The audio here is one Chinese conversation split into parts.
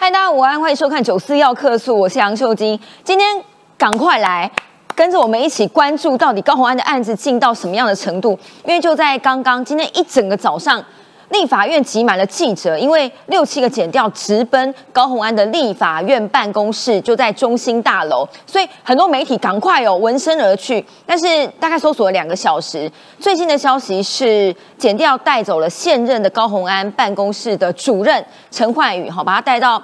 嗨，大家午安，欢迎收看《九四要客诉》，我是杨秀晶。今天赶快来跟着我们一起关注，到底高红安的案子进到什么样的程度？因为就在刚刚，今天一整个早上，立法院挤满了记者，因为六七个检调直奔高虹安的立法院办公室，就在中心大楼，所以很多媒体赶快哦闻声而去。但是大概搜索了两个小时，最新的消息是，检调带走了现任的高虹安办公室的主任陈焕宇，哈，把他带到。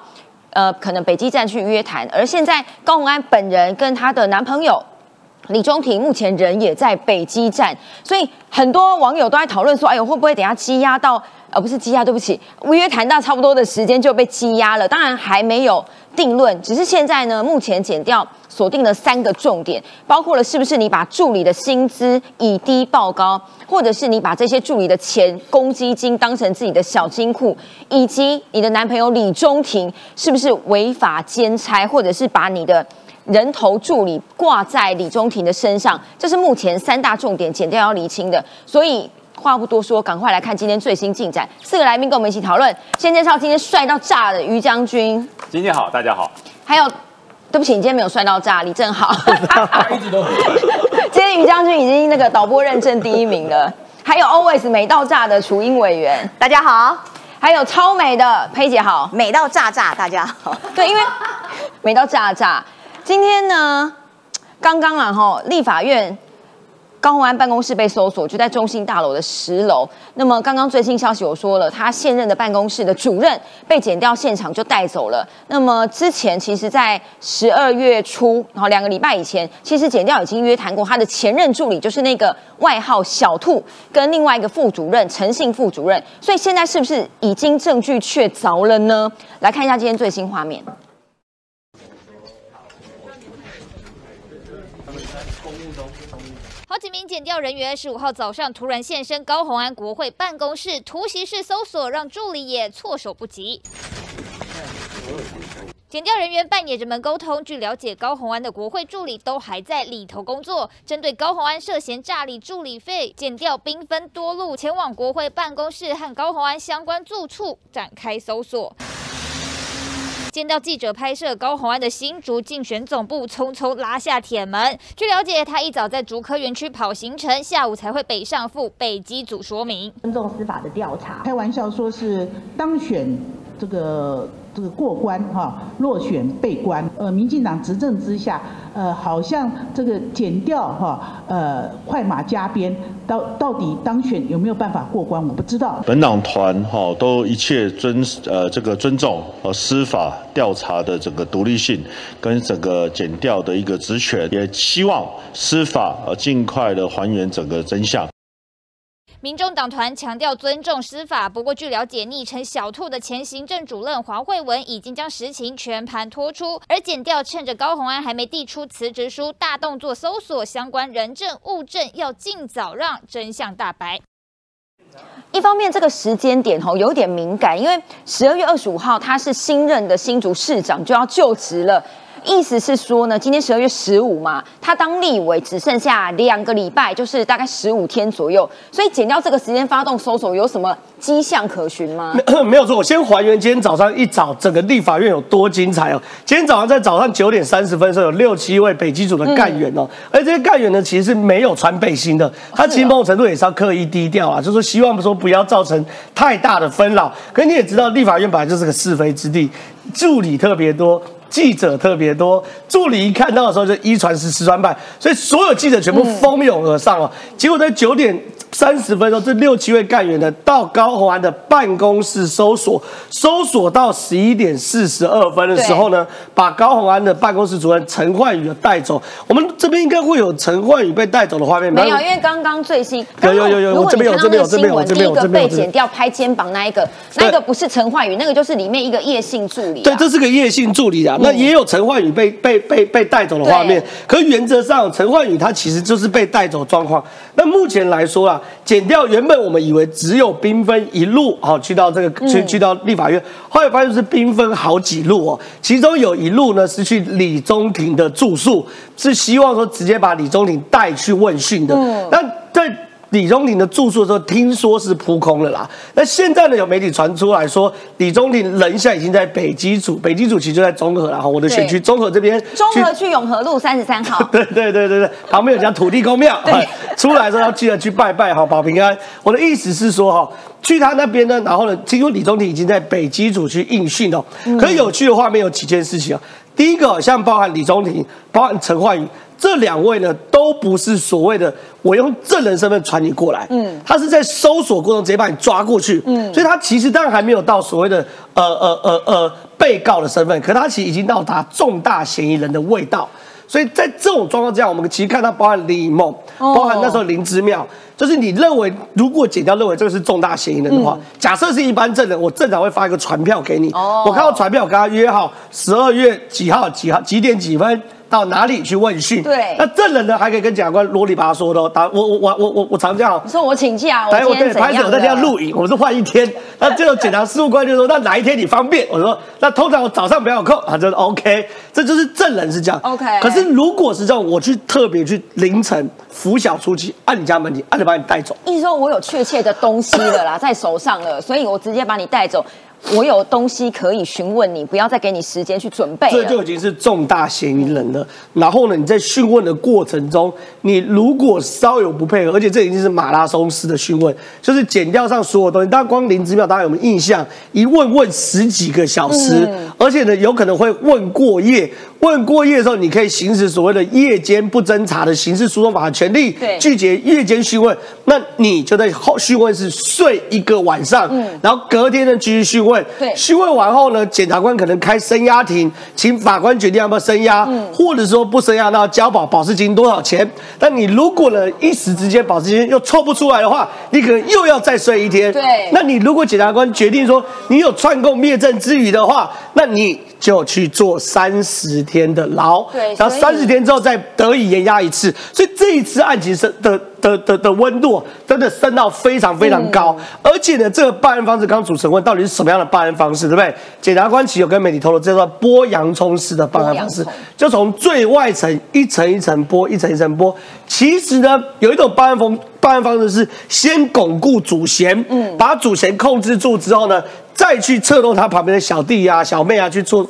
呃，可能北基站去约谈，而现在高虹安本人跟她的男朋友李中庭目前人也在北基站，所以很多网友都在讨论说，哎呦，会不会等下积压到？呃，不是积压，对不起，约谈到差不多的时间就被积压了。当然还没有定论，只是现在呢，目前减掉锁定了三个重点，包括了是不是你把助理的薪资以低报高，或者是你把这些助理的钱公积金当成自己的小金库，以及你的男朋友李中庭是不是违法兼差，或者是把你的人头助理挂在李中庭的身上，这是目前三大重点减掉要厘清的，所以。话不多说，赶快来看今天最新进展。四个来宾跟我们一起讨论。先介绍今天帅到炸的于将军。今天好，大家好。还有，对不起，你今天没有帅到炸，李正好。一直都很今天于将军已经那个导播认证第一名了。还有 always 美到炸的楚英委员，大家好。还有超美的佩姐好，美到炸炸，大家好。对，因为美到炸炸。今天呢，刚刚啊哈，立法院。高鸿安办公室被搜索，就在中心大楼的十楼。那么刚刚最新消息我说了，他现任的办公室的主任被剪掉，现场就带走了。那么之前其实，在十二月初，然后两个礼拜以前，其实剪掉已经约谈过他的前任助理，就是那个外号小兔，跟另外一个副主任陈姓副主任。所以现在是不是已经证据确凿了呢？来看一下今天最新画面。好几名检调人员十五号早上突然现身高鸿安国会办公室，突袭式搜索让助理也措手不及。检调人员扮演人们沟通。据了解，高鸿安的国会助理都还在里头工作。针对高鸿安涉嫌诈领助理费，检调兵分多路前往国会办公室和高鸿安相关住处展开搜索。见到记者拍摄高虹安的新竹竞选总部，匆匆拉下铁门。据了解，他一早在竹科园区跑行程，下午才会北上赴北基组说明。尊重司法的调查，开玩笑说是当选这个。这个过关哈，落选被关。呃，民进党执政之下，呃，好像这个减掉哈，呃，快马加鞭，到到底当选有没有办法过关，我不知道。本党团哈都一切尊呃这个尊重和司法调查的整个独立性跟整个减掉的一个职权，也希望司法呃尽快的还原整个真相。民众党团强调尊重司法，不过据了解，昵称“小兔”的前行政主任黄慧文已经将实情全盘托出，而检调趁着高鸿安还没递出辞职书，大动作搜索相关人证物证，要尽早让真相大白。一方面，这个时间点吼有点敏感，因为十二月二十五号他是新任的新竹市长就要就职了。意思是说呢，今天十二月十五嘛，他当立委只剩下两个礼拜，就是大概十五天左右，所以减掉这个时间发动搜索，有什么迹象可循吗？没 有错，我先还原今天早上一早整个立法院有多精彩哦。今天早上在早上九点三十分的时候，有六七位北基组的干员哦，而这些干员呢，其实是没有穿背心的，他其实某种程度也是要刻意低调啊，就是希望说不要造成太大的纷扰。可你也知道，立法院本来就是个是非之地，助理特别多。记者特别多，助理一看到的时候就一传十，十传百，所以所有记者全部蜂拥而上哦。结果在九点。三十分钟，这六七位干员呢，到高鸿安的办公室搜索，搜索到十一点四十二分的时候呢，把高鸿安的办公室主任陈焕宇带走。我们这边应该会有陈焕宇被带走的画面没有，因为刚刚最新有有有有，这边有这边有这边有这边有这边有被剪掉拍肩膀那一个，那个不是陈焕宇，那个就是里面一个叶姓助理。对，这是个叶姓助理啊。那也有陈焕宇被被被被带走的画面。可原则上，陈焕宇他其实就是被带走状况。那目前来说啊。减掉原本我们以为只有兵分一路，好去到这个去去到立法院，后来发现是兵分好几路哦。其中有一路呢是去李宗廷的住宿，是希望说直接把李宗廷带去问讯的。那在李宗廷的住宿的时候，听说是扑空了啦。那现在呢，有媒体传出来说，李宗廷人现在已经在北基组，北基组其实就在中和啦，哈，我的选区对中和这边，中和去永和路三十三号。对对对对对，旁边有家土地公庙，哎出来的时候要记得去拜拜哈，保平安。我的意思是说哈，去他那边呢，然后呢，听说李宗廷已经在北基组去应训哦。可是有趣的画面有几件事情啊。第一个，像包含李宗廷，包含陈焕宇这两位呢，都不是所谓的我用证人身份传你过来，嗯，他是在搜索过程中直接把你抓过去，嗯，所以他其实当然还没有到所谓的呃呃呃呃被告的身份，可他其实已经到达重大嫌疑人的味道。所以在这种状况之下，我们其实看到包含李颖梦，哦。包含那时候林之妙，就是你认为如果检调认为这个是重大嫌疑人的话，假设是一般证人，我正常会发一个传票给你，哦。我看到传票，我跟他约好十二月几号几号几点几分。到哪里去问讯？对那证人呢还可以跟检察官啰里吧嗦的哦。打我我我我我我常这样说我请假，我来，今我对天怎样拍手在这样的录影，我是换一天。那这种检察事务官就说，那哪一天你方便？我说，那通常我早上比较有空啊，就 OK，这就是证人是这样。OK 可是如果是这样，我去特别去凌晨拂晓出去，按你家门铃，按着把你带走。意思说我有确切的东西了啦，在手上了，所以我直接把你带走。我有东西可以询问你，不要再给你时间去准备了。这就已经是重大嫌疑人了。然后呢，你在讯问的过程中，你如果稍有不配合，而且这已经是马拉松式的讯问，就是剪掉上所有东西。大家，光林之妙大家有没有印象？一问问十几个小时，嗯而且呢，有可能会问过夜。问过夜的时候，你可以行使所谓的夜间不侦查的刑事诉讼法的权利，对拒绝夜间讯问。那你就在后讯问室睡一个晚上，然后隔天呢继续讯问。嗯对讯问完后呢，检察官可能开声押庭，请法官决定要不要声押，嗯或者说不声押，那要交保保释金多少钱？但你如果呢一时之间保释金又凑不出来的话，你可能又要再睡一天。对那你如果检察官决定说你有串供灭证之余的话，那你就去做三十天的牢，对然后三十天之后再得以延押一次。所以这一次案情是的的的的温度真的升到非常非常高，嗯而且呢，这个办案方式，刚刚主持人问到底是什么样的办案方式，对不对？检察官其实有跟媒体透露，这叫剥洋葱式的办案方式就从最外层一层一层剥，一层一层剥。其实呢，有一种办案方办案方式是先巩固主嫌，嗯，把主嫌控制住之后呢，再去策动他旁边的小弟啊、小妹啊去做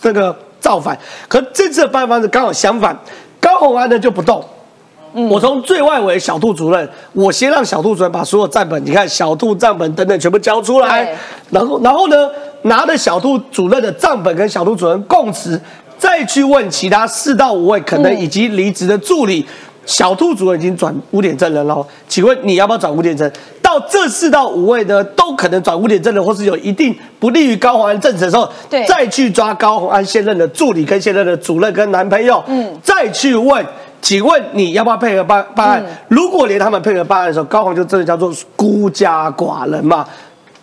这个造反。可这次的办案方式刚好相反，高虹安呢就不动。我从最外围小兔主任，我先让小兔主任把所有账本，你看小兔账本等等全部交出来，然后然后呢，拿着小兔主任的账本跟小兔主任供词，再去问其他四到五位可能以及离职的助理。小兔主任已经转污点证人了，请问你要不要转污点证？到这四到五位呢，都可能转污点证人，或是有一定不利于高虹安证词的时候，对再去抓高虹安现任的助理跟现任的主任跟男朋友，嗯，再去问，请问你要不要配合办办案？如果连他们配合办案的时候，高宏就真的叫做孤家寡人嘛。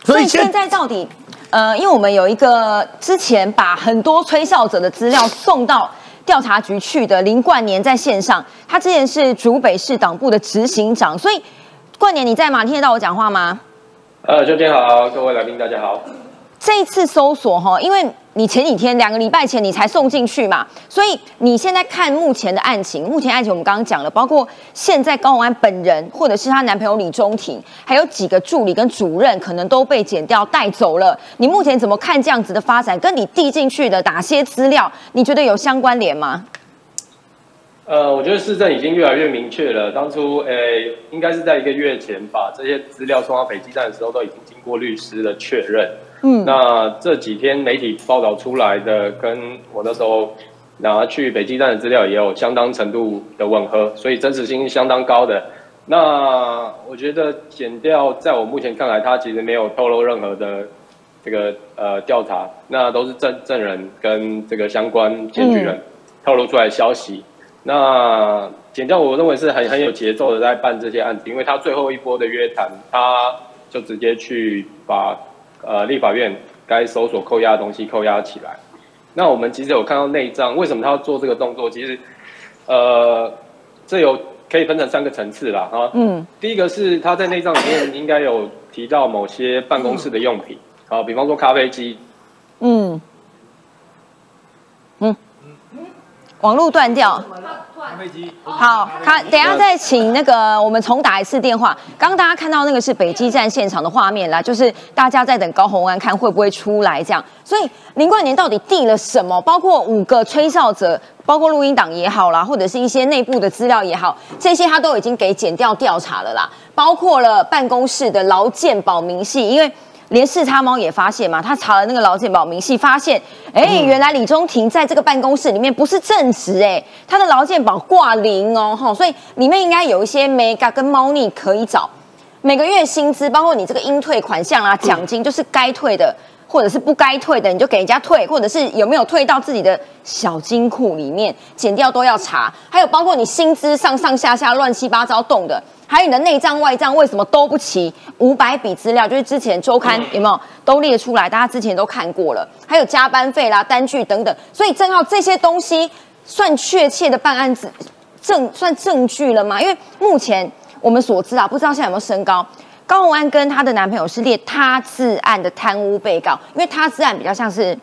所以现在到底，呃，因为我们有一个之前把很多吹哨者的资料送到调查局去的林冠年在线上，他之前是竹北市党部的执行长，所以冠年你在吗？听得到我讲话吗？呃，兄弟好，各位来宾大家好。这一次搜索哈，因为你前几天两个礼拜前你才送进去嘛，所以你现在看目前的案情，目前案情我们刚刚讲了，包括现在高虹安本人或者是她男朋友李中庭，还有几个助理跟主任可能都被剪掉带走了。你目前怎么看这样子的发展？跟你递进去的哪些资料，你觉得有相关联吗？呃，我觉得市政已经越来越明确了。当初，呃，应该是在一个月前把这些资料送到北基站的时候，都已经经过律师的确认。嗯，那这几天媒体报道出来的，跟我那时候拿去北基站的资料也有相当程度的吻合，所以真实性是相当高的。那我觉得减掉，在我目前看来，他其实没有透露任何的这个呃调查，那都是证证人跟这个相关检举人透露出来的消息。那检调我认为是很很有节奏的在办这些案子，因为他最后一波的约谈，他就直接去把呃立法院该搜索扣押的东西扣押起来。那我们其实有看到内脏，为什么他要做这个动作？其实呃，这有可以分成三个层次啦，哈。嗯，第一个是他在内脏里面应该有提到某些办公室的用品，啊，比方说咖啡机，嗯，嗯，网络断掉。好，看，等下再请那个我们重打一次电话。刚刚大家看到那个是北基站现场的画面啦，就是大家在等高虹安看会不会出来这样。所以林冠年到底递了什么？包括五个吹哨者，包括录音档也好啦，或者是一些内部的资料也好，这些他都已经给剪掉调查了啦。包括了办公室的劳健保明细，因为。连视察猫也发现嘛，他查了那个劳健保明细，发现，哎，原来李中庭在这个办公室里面不是正职，哎，他的劳健保挂零哦，哈，所以里面应该有一些 mega 跟猫腻可以找，每个月薪资，包括你这个应退款项啊，奖金，就是该退的，或者是不该退的，你就给人家退，或者是有没有退到自己的小金库里面，减掉都要查，还有包括你薪资上上下下乱七八糟动的。还有你的内账外账为什么都不齐？五百笔资料就是之前周刊有没有都列出来？大家之前都看过了。还有加班费啦、单据等等。所以正好这些东西算确切的办案子证，算证据了吗？因为目前我们所知啊，不知道现在有没有升高。高虹安跟她的男朋友是列他自案的贪污被告，因为他自案比较像是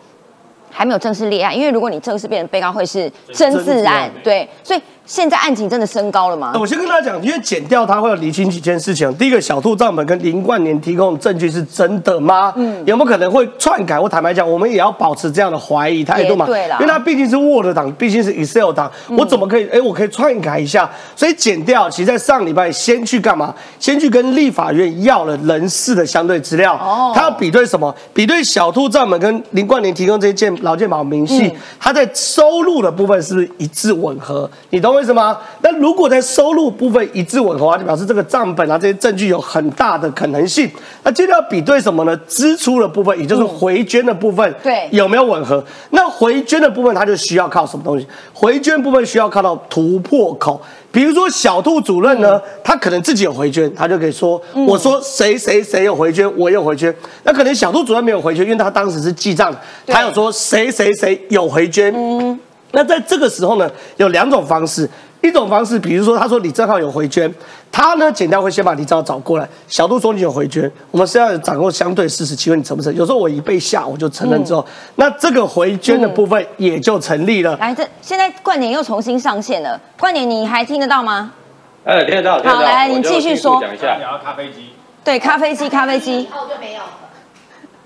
还没有正式立案。因为如果你正式变成被告，会是真自案，对，所以。现在案情真的升高了吗？我先跟大家讲，因为剪掉他会有厘清几件事情。第一个，小兔账本跟林冠年提供的证据是真的吗？嗯，有没有可能会篡改？我坦白讲，我们也要保持这样的怀疑态度嘛。对了，因为它毕竟是 Word 档，毕竟是 Excel 档，我怎么可以？哎，我可以篡改一下。所以剪掉，其实在上礼拜先去干嘛？先去跟立法院要了人事的相对资料。哦，他要比对什么？比对小兔账本跟林冠年提供这些健劳健保明细，他在收入的部分是不是一致吻合？你懂？为什么？那如果在收入部分一致吻合啊，就表示这个账本啊这些证据有很大的可能性。那接着要比对什么呢？支出的部分，也就是回捐的部分，对，有没有吻合？那回捐的部分，它就需要靠什么东西？回捐部分需要靠到突破口。比如说小兔主任呢，他可能自己有回捐，他就可以说，我说谁谁谁有回捐，我有回捐。那可能小兔主任没有回捐，因为他当时是记账，他有说谁谁谁有回捐。嗯。那在这个时候呢，有两种方式。一种方式，比如说他说李正浩有回捐，他呢检调会先把李正浩找过来。小杜说你有回捐，我们是要掌握相对事实，请问你承不承认？有时候我一被吓，我就承认之后，那这个回捐的部分也就成立了。来，这现在冠年又重新上线了，冠年你还听得到吗？哎，听得到，听得到。好，来，你继续说。讲一下。聊咖啡机。对，咖啡机，咖啡机。后就没有。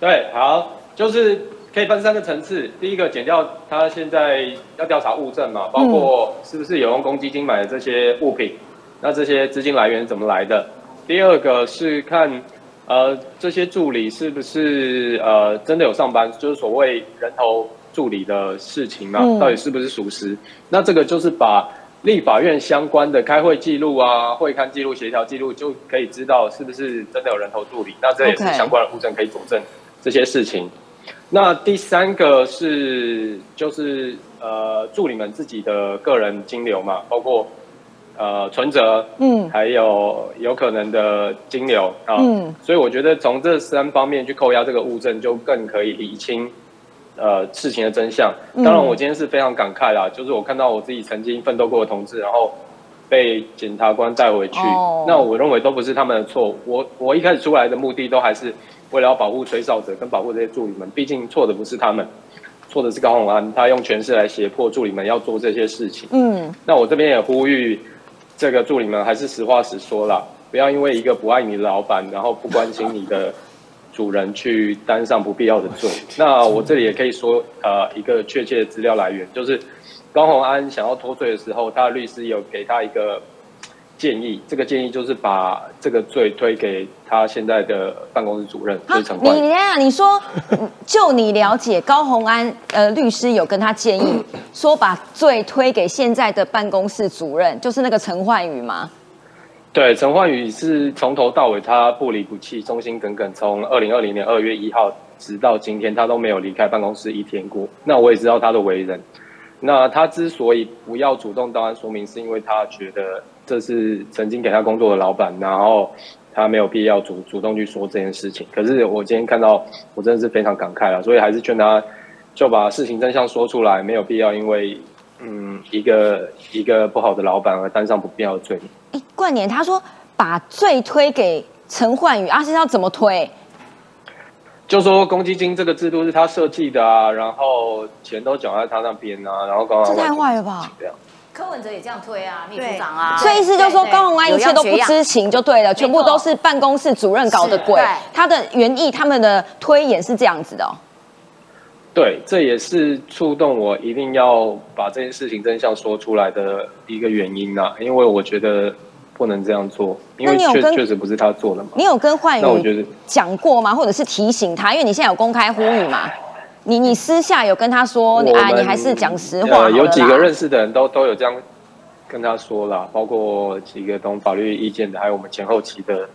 对，好，就是。可以分三个层次，第一个减掉他现在要调查物证嘛，包括是不是有用公积金买的这些物品，那这些资金来源怎么来的？第二个是看呃这些助理是不是呃真的有上班，就是所谓人头助理的事情嘛，到底是不是属实？那这个就是把立法院相关的开会记录啊、会刊记录、协调记录就可以知道是不是真的有人头助理，那这也是相关的物证可以佐证这些事情。那第三个是就是呃助你们自己的个人金流嘛，包括呃存折，嗯，还有有可能的金流啊，嗯，所以我觉得从这三方面去扣押这个物证，就更可以理清呃事情的真相。当然，我今天是非常感慨啦，就是我看到我自己曾经奋斗过的同志，然后被检察官带回去，那我认为都不是他们的错。我我一开始出来的目的都还是。为了要保护吹哨者跟保护这些助理们，毕竟错的不是他们，错的是高鸿安，他用权势来胁迫助理们要做这些事情。嗯，那我这边也呼吁这个助理们，还是实话实说啦，不要因为一个不爱你的老板，然后不关心你的主人，去担上不必要的罪。那我这里也可以说，呃，一个确切的资料来源，就是高鸿安想要脱罪的时候，他的律师有给他一个。建议这个建议就是把这个罪推给他现在的办公室主任陈冠。你呀，你说就你了解，高鸿安呃律师有跟他建议 说把罪推给现在的办公室主任，就是那个陈焕宇吗？对，陈焕宇是从头到尾他不离不弃、忠心耿耿，从二零二零年二月一号直到今天，他都没有离开办公室一天过。那我也知道他的为人。那他之所以不要主动到案说明，是因为他觉得。这是曾经给他工作的老板，然后他没有必要主主动去说这件事情。可是我今天看到，我真的是非常感慨了，所以还是劝他就把事情真相说出来，没有必要因为嗯一个一个不好的老板而担上不必要的罪名。哎，冠年他说把罪推给陈焕宇，阿是要怎么推？就说公积金这个制度是他设计的啊，然后钱都缴在他那边啊，然后刚刚这太坏了吧？这样。柯文哲也这样推啊，秘书长啊，所以意思就是说高鸿安一切都不知情就对了，全部都是办公室主任搞的鬼。他的原意，他们的推演是这样子的。对，这也是触动我一定要把这件事情真相说出来的一个原因啊！因为我觉得不能这样做，因为确确实不是他做的嘛。你有跟焕宇讲过吗？或者是提醒他？因为你现在有公开呼吁嘛？你你私下有跟他说啊？你还是讲实话。有几个认识的人都都有这样跟他说了，包括几个懂法律意见的，还有我们前后期的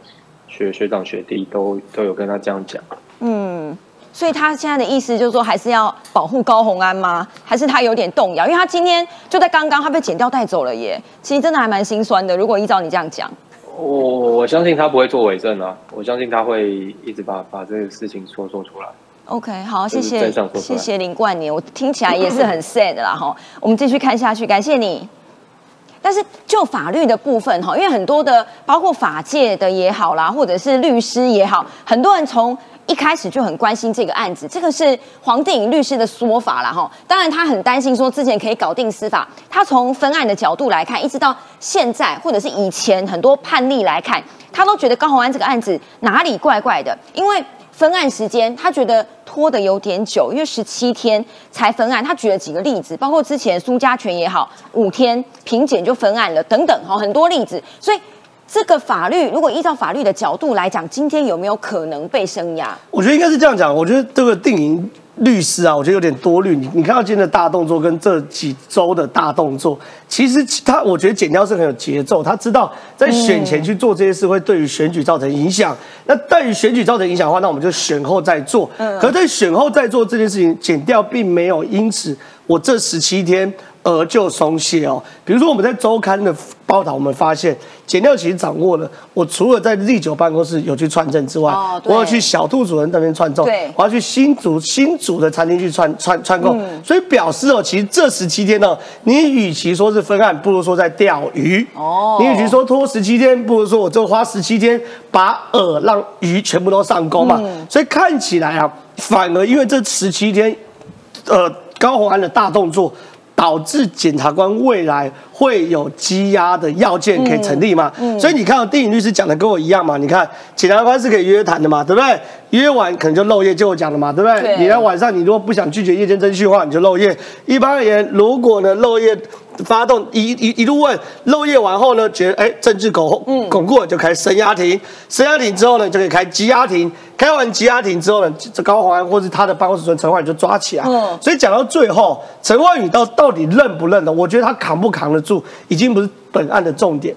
学学长学弟都都有跟他这样讲。嗯。所以他现在的意思就是说，还是要保护高红安吗？还是他有点动摇？因为他今天就在刚刚，他被剪掉带走了耶。其实真的还蛮心酸的。如果依照你这样讲，我我相信他不会做伪证啊，我相信他会一直把把这个事情说说出来。OK，好，谢谢，谢谢林冠年，我听起来也是很 sad 啦哈。我们继续看下去，感谢你。但是就法律的部分哈，因为很多的包括法界的也好啦，或者是律师也好，很多人从。一开始就很关心这个案子，这个是黄定颖律师的说法啦哈。当然，他很担心说之前可以搞定司法。他从分案的角度来看，一直到现在，或者是以前很多判例来看，他都觉得高宏安这个案子哪里怪怪的。因为分案时间，他觉得拖得有点久，因为十七天才分案。他举了几个例子，包括之前苏家权也好，五天平检就分案了等等哈，很多例子。所以。这个法律如果依照法律的角度来讲，今天有没有可能被升压？我觉得应该是这样讲。我觉得这个定营律师啊，我觉得有点多虑。你你看到今天的大动作跟这几周的大动作，其实他我觉得剪掉是很有节奏。他知道在选前去做这些事会对于选举造成影响。那对于选举造成影响的话，那我们就选后再做。嗯。可在选后再做这件事情，剪掉并没有因此我这十七天。而就松懈哦，比如说我们在周刊的报道，我们发现简料其实掌握了。我除了在立九办公室有去串证之外，我要去小兔主人那边串证，我要去新竹新竹的餐厅去串串串供，所以表示哦，其实这十七天呢，你与其说是分案，不如说在钓鱼。哦，你与其说拖十七天，不如说我就花十七天把饵让鱼全部都上钩嘛。所以看起来啊，反而因为这十七天，呃，高鸿安的大动作。导致检察官未来会有羁押的要件可以成立吗？所以你看，电影律师讲的跟我一样嘛？你看，检察官是可以约谈的嘛，对不对？约完可能就漏夜，就我讲的嘛，对不对？你在晚上，你如果不想拒绝夜间侦讯的话，你就漏夜。一般而言，如果呢漏夜。发动一一一路问漏夜完后呢，觉得哎政治巩巩固了，就开升压庭，升压庭之后呢，就可以开羁押庭，开完羁押庭之后呢，这高宏安或是他的办公室主任陈焕宇就抓起来。所以讲到最后，陈焕宇到到底认不认的？我觉得他扛不扛得住，已经不是本案的重点。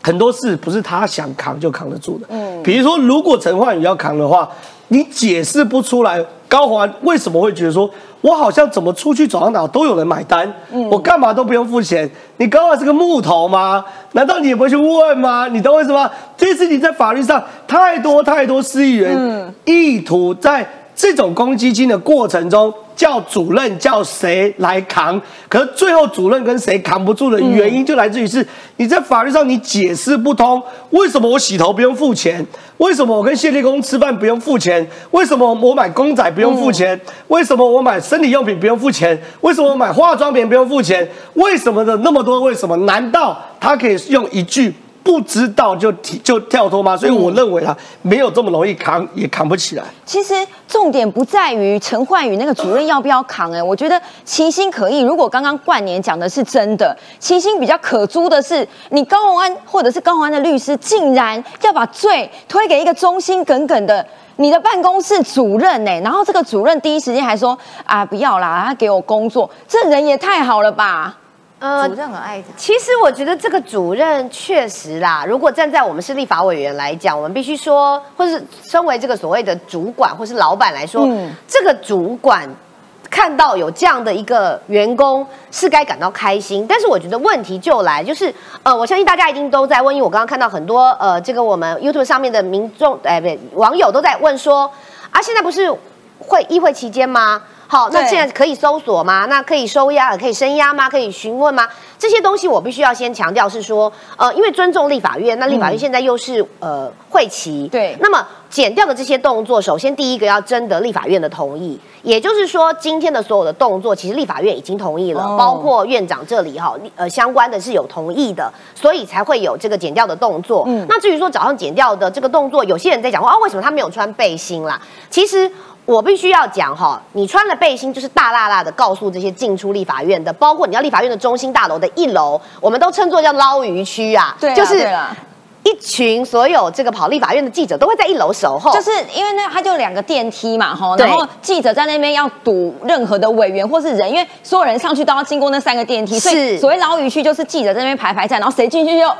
很多事不是他想扛就扛得住的。嗯，比如说如果陈焕宇要扛的话，你解释不出来高宏安为什么会觉得说。我好像怎么出去走到哪都有人买单，我干嘛都不用付钱？你高华是个木头吗？难道你也不会去问吗？你懂为什么？这事情在法律上太多太多司议员意图在这种公积金的过程中。叫主任叫谁来扛？可是最后主任跟谁扛不住的原因，就来自于是你在法律上你解释不通。为什么我洗头不用付钱？为什么我跟谢立功吃饭不用付钱？为什么我买公仔不用付钱？为什么我买生理用品不用付钱？为什么我买化妆品不用付钱？为什么的那么多？为什么？难道他可以用一句？不知道就就跳脱吗？所以我认为啊，没有这么容易扛，也扛不起来。其实重点不在于陈焕宇那个主任要不要扛，哎，我觉得其心可以。如果刚刚冠年讲的是真的，其心比较可诛的是，你高宏安或者是高宏安的律师，竟然要把罪推给一个忠心耿耿的你的办公室主任，哎，然后这个主任第一时间还说啊，不要啦，他给我工作，这人也太好了吧。呃，主任很爱他。其实我觉得这个主任确实啦，如果站在我们是立法委员来讲，我们必须说，或是身为这个所谓的主管或是老板来说，这个主管看到有这样的一个员工是该感到开心。但是我觉得问题就来，就是呃，我相信大家一定都在问，因为我刚刚看到很多呃，这个我们 YouTube 上面的民众，哎，不对，网友都在问说，啊，现在不是会议会期间吗？好，那对现在可以搜索吗？那可以收押，可以声押吗？可以询问吗？这些东西我必须要先强调是说，呃，因为尊重立法院，那立法院现在又是、呃会期，对那么减掉的这些动作，首先第一个要征得立法院的同意，也就是说，今天的所有的动作，其实立法院已经同意了，哦包括院长这里哈，呃，相关的是有同意的，所以才会有这个减掉的动作。嗯那至于说早上减掉的这个动作，有些人在讲说啊，为什么他没有穿背心啦？其实。我必须要讲哈，你穿了背心就是大辣辣的告诉这些进出立法院的，包括你要立法院的中心大楼的一楼，我们都称作叫捞鱼区啊，对啊就是一群所有这个跑立法院的记者都会在一楼守候，就是因为那它就有两个电梯嘛，吼，然后记者在那边要堵任何的委员或是人，因为所有人上去都要经过那三个电梯，所以是。所谓捞鱼区就是记者在那边排排站，然后谁进去就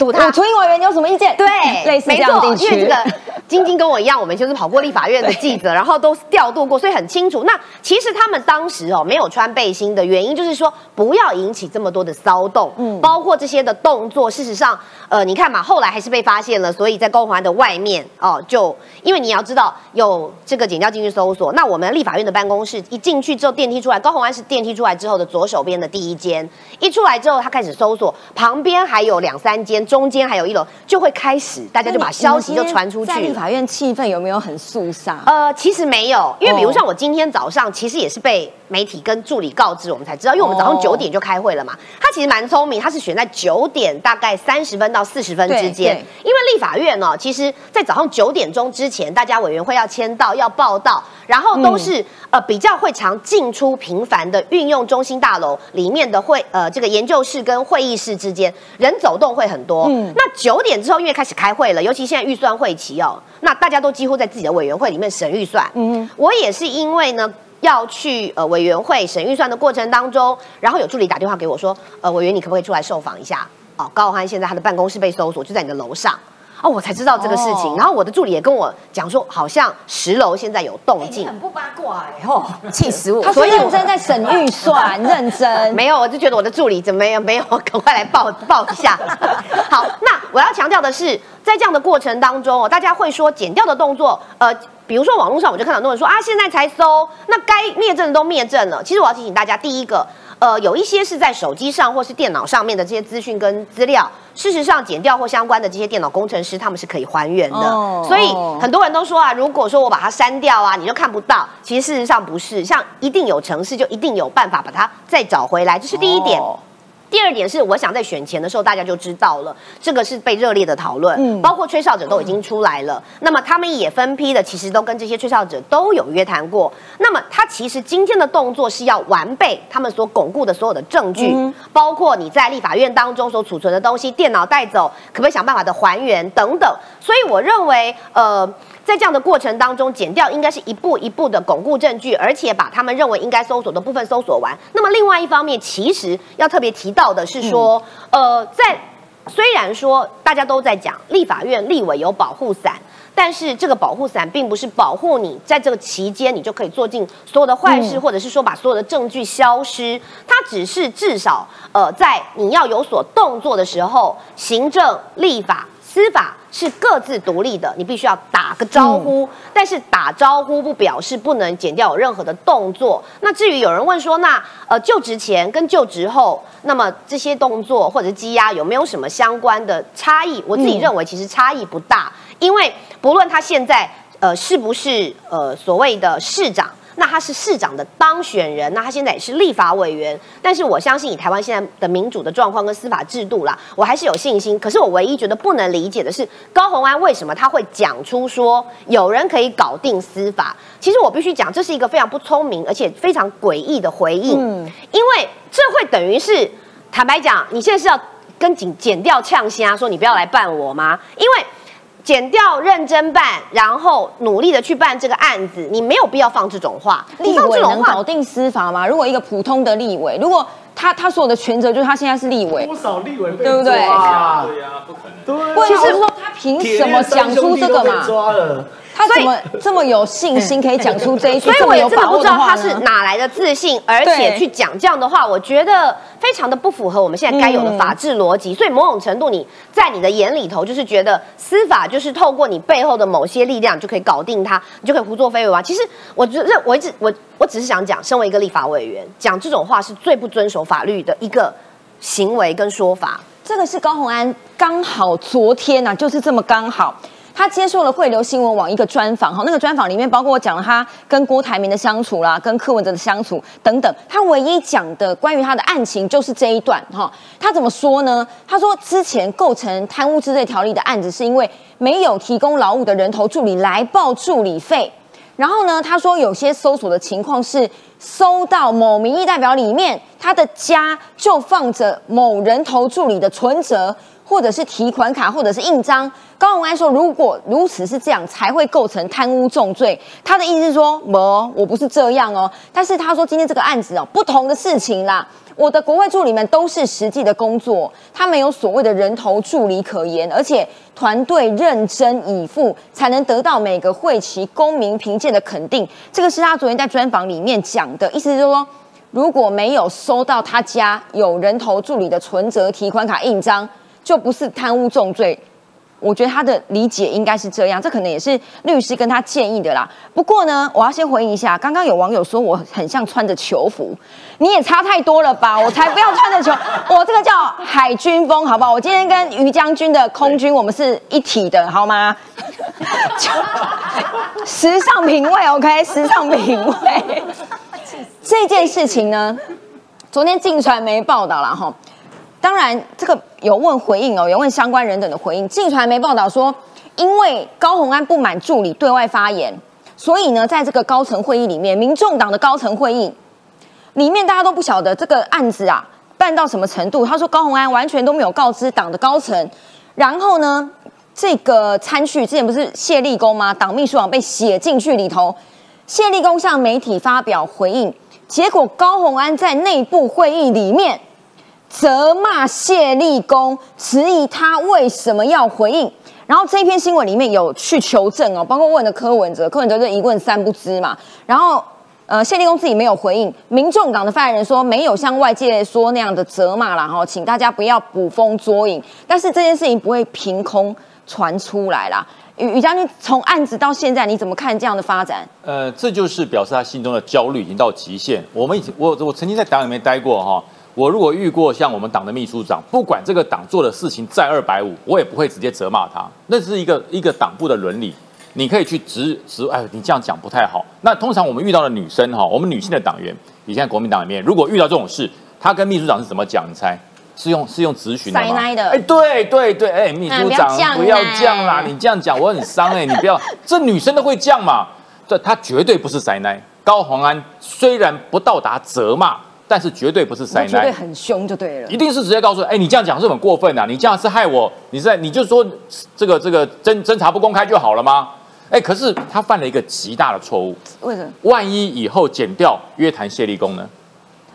堵他我涂委员你有什么意见？对，类似这没错，样的地区。因为这个晶晶跟我一样，我们就是跑过立法院的记者，然后都调度过，所以很清楚。那其实他们当时哦没有穿背心的原因，就是说不要引起这么多的骚动，嗯，包括这些的动作。事实上，呃，你看嘛，后来还是被发现了，所以在高环的外面哦，就因为你要知道有这个警调进去搜索，那我们立法院的办公室一进去之后，电梯出来，高虹安是电梯出来之后的左手边的第一间，一出来之后，他开始搜索，旁边还有两三间，中间还有一楼，就会开始大家就把消息就传出去。在立法院气氛有没有很肃杀？呃，其实没有，因为比如哦像我今天早上，其实也是被媒体跟助理告知，我们才知道，因为我们早上哦九点就开会了嘛。他其实蛮聪明，他是选在九点大概三十分到四十分之间因为立法院呢，其实在早上九点钟之前，大家委员会要签到、要报到，然后都是、呃比较会常进出频繁的运用中心大楼里面的会呃这个研究室跟会议室之间人走动会很多。嗯那九点之后，因为开始开会了，尤其现在预算会期哦，那大家都几乎在自己的委员会里面审预算。嗯我也是因为呢。要去呃委员会审预算的过程当中，然后有助理打电话给我说，呃委员你可不可以出来受访一下？哦，高浩涵现在他的办公室被搜索，就在你的楼上。哦，我才知道这个事情。哦然后我的助理也跟我讲说，好像十楼现在有动静很。不八卦哎，吼，气死我！他所以认真在审预算，认真。没有，我就觉得我的助理怎么没有没有，赶快来报报一下。好，那我要强调的是，在这样的过程当中哦，大家会说减掉的动作，呃，比如说网络上我就看到很多人说啊，现在才搜，那该灭证的都灭证了。其实我要提醒大家，第一个。呃，有一些是在手机上或是电脑上面的这些资讯跟资料，事实上减掉或相关的这些电脑工程师，他们是可以还原的。哦所以哦很多人都说啊，如果说我把它删掉啊，你就看不到。其实事实上不是，像一定有城市就一定有办法把它再找回来，这是第一点。哦第二点是，我想在选前的时候大家就知道了，这个是被热烈的讨论，嗯包括吹哨者都已经出来了。那么他们也分批的，其实都跟这些吹哨者都有约谈过。那么他其实今天的动作是要完备他们所巩固的所有的证据，嗯包括你在立法院当中所储存的东西，电脑带走，可不可以想办法的还原等等。所以我认为，呃。在这样的过程当中，减掉应该是一步一步的巩固证据，而且把他们认为应该搜索的部分搜索完。那么另外一方面，其实要特别提到的是说，呃，在虽然说大家都在讲立法院立委有保护伞。但是这个保护伞并不是保护你在这个期间你就可以做尽所有的坏事，或者是说把所有的证据消失。它只是至少呃，在你要有所动作的时候，行政、立法、司法是各自独立的，你必须要打个招呼。但是打招呼不表示不能减掉有任何的动作。那至于有人问说，那呃就职前跟就职后，那么这些动作或者是积压有没有什么相关的差异？我自己认为其实差异不大，因为不论他现在呃是不是呃所谓的市长。那他是市长的当选人，那他现在也是立法委员，但是我相信以台湾现在的民主的状况跟司法制度啦，我还是有信心。可是我唯一觉得不能理解的是，高虹安为什么他会讲出说有人可以搞定司法？其实我必须讲，这是一个非常不聪明而且非常诡异的回应，因为这会等于是坦白讲，你现在是要跟警检掉呛虾说你不要来办我吗？因为检调认真办，然后努力的去办这个案子，你没有必要放这种话。你立委放这种话能搞，定司法吗？如果一个普通的立委，如果他他所有的权责就是他现在是立委，多少立委被对不对抓对呀，不可能。对不然其实我是说他凭什么讲出这个嘛？抓了。他怎么这么有信心可以讲出这一句所以我也这么有真的不知道？他是哪来的自信，而且去讲这样的话，我觉得非常的不符合我们现在该有的法治逻辑。所以某种程度，你在你的眼里头就是觉得司法就是透过你背后的某些力量就可以搞定他，你就可以胡作非为啊。其实我觉得我一直我我只是想讲，身为一个立法委员，讲这种话是最不遵守法律的一个行为跟说法。这个是高鸿安刚好昨天呐，就是这么刚好。他接受了汇流新闻网一个专访，哈，那个专访里面包括我讲了他跟郭台铭的相处啦，跟柯文哲的相处等等。他唯一讲的关于他的案情就是这一段，哈。他怎么说呢？他说之前构成贪污治罪条例的案子，是因为没有提供劳务的人头助理来报助理费。然后呢，他说有些搜索的情况是搜到某民意代表里面，他的家就放着某人头助理的存折。或者是提款卡，或者是印章。高鸿安说，如果如此是这样，才会构成贪污重罪。他的意思是说，没，我不是这样哦。但是他说，今天这个案子哦，不同的事情啦。我的国会助理们都是实际的工作，他没有所谓的人头助理可言，而且团队认真以赴，才能得到每个会期公民凭借的肯定。这个是他昨天在专访里面讲的意思，是说，如果没有收到他家有人头助理的存折、提款卡、印章。就不是贪污重罪，我觉得他的理解应该是这样，这可能也是律师跟他建议的啦。不过呢，我要先回应一下，刚刚有网友说我很像穿着球服，你也差太多了吧？我才不要穿着球，我这个叫海军风，好不好？我今天跟于将军的空军，我们是一体的，好吗？时尚品味，OK，时尚品味。这件事情呢，昨天进传媒报道了哈。当然，这个有问回应哦，有问相关人等的回应。近传媒报道说，因为高鸿安不满助理对外发言，所以呢，在这个高层会议里面，民众党的高层会议里面，大家都不晓得这个案子啊办到什么程度。他说高鸿安完全都没有告知党的高层，然后呢，这个参叙之前不是谢立功吗？党秘书长被写进去里头，谢立功向媒体发表回应，结果高鸿安在内部会议里面。责骂谢立功，质疑他为什么要回应。然后这篇新闻里面有去求证哦，包括问的柯文哲，柯文哲就一问三不知嘛。然后呃，谢立功自己没有回应。民众党的发言人说没有像外界说那样的责骂啦，哈，请大家不要捕风捉影。但是这件事情不会凭空传出来啦。于于将军，从案子到现在，你怎么看这样的发展？呃，这就是表示他心中的焦虑已经到极限。我们以前我我曾经在党里面待过哈。我如果遇过像我们党的秘书长，不管这个党做的事情再二百五，我也不会直接责骂他。那是一个一个党部的伦理，你可以去直直，哎，你这样讲不太好。那通常我们遇到的女生哈，我们女性的党员，你现在国民党里面，如果遇到这种事，她跟秘书长是怎么讲？你猜？是用是用咨询的吗？哎，对对对，哎，秘书长不要这样啦，你这样讲我很伤哎，你不要，这女生都会这样嘛？这她绝对不是塞奶。高宏安虽然不到达责骂。但是绝对不是塞奶，绝对很凶就对了，一定是直接告诉，哎，你这样讲是很过分的，你这样是害我，你在你就说这个这个侦侦查不公开就好了吗？哎，可是他犯了一个极大的错误，为什么？万一以后剪掉约谈谢立功呢？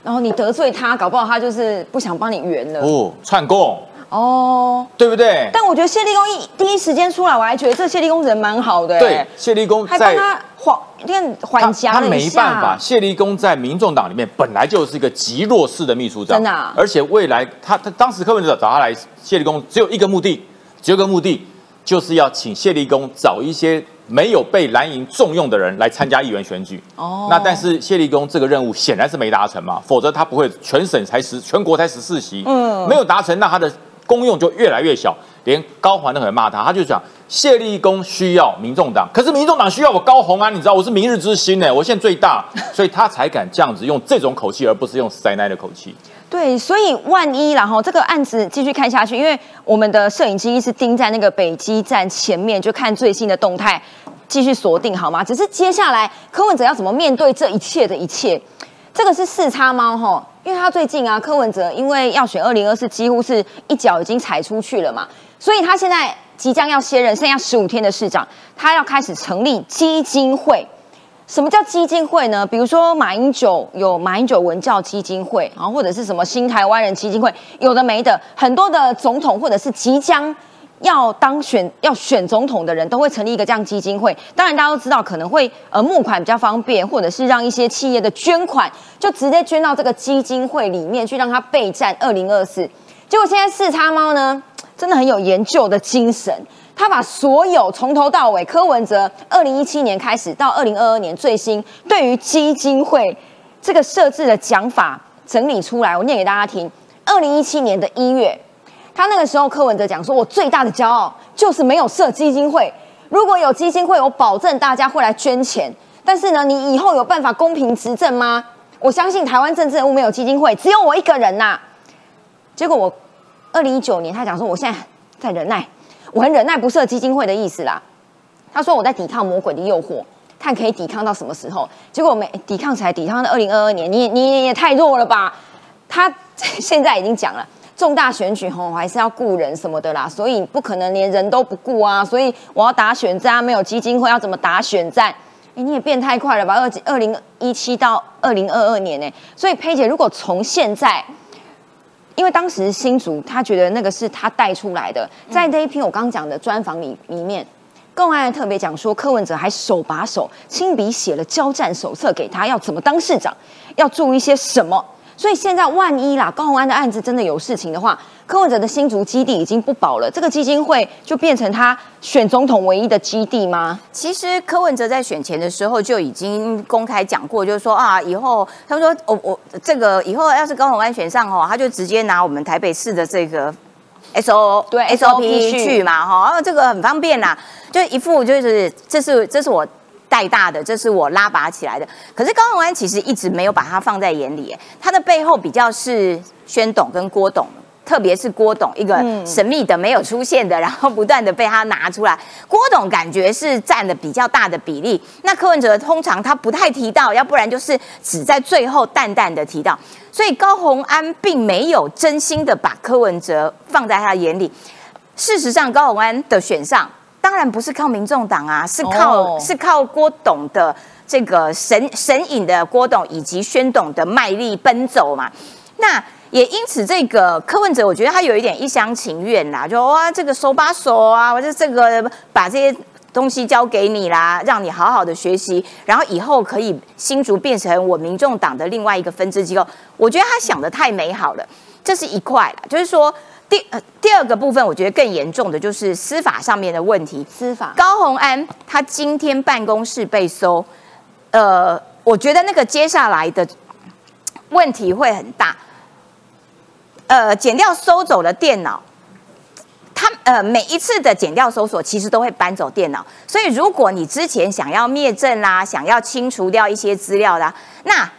然后你得罪他，搞不好他就是不想帮你圆了，哦，串供。哦，对不对？但我觉得谢立功一第一时间出来，我还觉得这谢立功人蛮好的。对，谢立功还帮他缓，你看缓颊他没办法，谢立功在民众党里面本来就是一个极弱势的秘书长，真的。而且未来他他当时柯文哲找他来，谢立功只有一个目的，只有一个目的，就是要请谢立功找一些没有被蓝营重用的人来参加议员选举。哦。那但是谢立功这个任务显然是没达成嘛，否则他不会全省才十全国才十四席，嗯，没有达成，那他的。功用就越来越小，连高环都很骂他。他就讲谢立功需要民众党，可是民众党需要我高鸿安，你知道我是明日之星呢，我现在最大，所以他才敢这样子用这种口气，而不是用塞奶的口气。对，所以万一然后这个案子继续看下去，因为我们的摄影机一直盯在那个北基站前面，就看最新的动态，继续锁定好吗？只是接下来柯文哲要怎么面对这一切的一切？这个是四叉猫哈，因为他最近啊，柯文哲因为要选二零二四，几乎是一脚已经踩出去了嘛，所以他现在即将要卸任，剩下十五天的市长，他要开始成立基金会。什么叫基金会呢？比如说马英九有马英九文教基金会，然后或者是什么新台湾人基金会，有的没的，很多的总统或者是即将。要当选要选总统的人都会成立一个这样基金会，当然大家都知道可能会呃募款比较方便，或者是让一些企业的捐款就直接捐到这个基金会里面去，让他备战二零二四。结果现在四叉猫呢，真的很有研究的精神，他把所有从头到尾柯文哲二零一七年开始到二零二二年最新对于基金会这个设置的讲法整理出来，我念给大家听。二零一七年的一月，他那个时候柯文哲讲说：“我最大的骄傲就是没有设基金会。如果有基金会，我保证大家会来捐钱。但是呢，你以后有办法公平执政吗？我相信台湾政治人物没有基金会，只有我一个人呐。结果我二零一九年，他讲说我现在在忍耐，我很忍耐不设基金会的意思啦。他说我在抵抗魔鬼的诱惑，看可以抵抗到什么时候。结果没抵抗起来，抵抗到二零二二年，你你也太弱了吧？他现在已经讲了，重大选举吼还是要雇人什么的啦，所以不可能连人都不雇啊。所以我要打选战，没有基金会要怎么打选战？哎，你也变太快了吧？二二零一七到二零二二年呢？所以佩姐，如果从现在。因为当时新竹他觉得那个是他带出来的，在那一篇我刚刚讲的专访里里面，更爱特别讲说柯文哲还手把手亲笔写了交战手册给他，要怎么当市长，要注意些什么。所以现在万一啦，高鸿安的案子真的有事情的话，柯文哲的新竹基地已经不保了，这个基金会就变成他选总统唯一的基地吗？其实柯文哲在选前的时候就已经公开讲过，就是说啊，以后他说我我这个以后要是高鸿安选上哦，他就直接拿我们台北市的这个 S O 对 S O P 去嘛哈，这个很方便啦，就一副就是这是这是我。带大的，这是我拉拔起来的。可是高鸿安其实一直没有把他放在眼里，他的背后比较是宣董跟郭董，特别是郭董一个神秘的没有出现的，然后不断的被他拿出来。郭董感觉是占的比较大的比例，那柯文哲通常他不太提到，要不然就是只在最后淡淡的提到。所以高鸿安并没有真心的把柯文哲放在他眼里。事实上，高鸿安的选上。当然不是靠民众党啊，是靠是靠郭董的这个神神隐的郭董以及宣董的卖力奔走嘛。那也因此，这个柯文哲，我觉得他有一点一厢情愿啦，就哇这个手把手啊，我就这个把这些东西交给你啦，让你好好的学习，然后以后可以新竹变成我民众党的另外一个分支机构。我觉得他想的太美好了，这是一块了，就是说。第呃第二个部分，我觉得更严重的就是司法上面的问题。司法高鸿安他今天办公室被搜，呃，我觉得那个接下来的问题会很大。呃，剪掉收走了电脑，他呃每一次的剪掉搜索其实都会搬走电脑，所以如果你之前想要灭证啦，想要清除掉一些资料啦，那。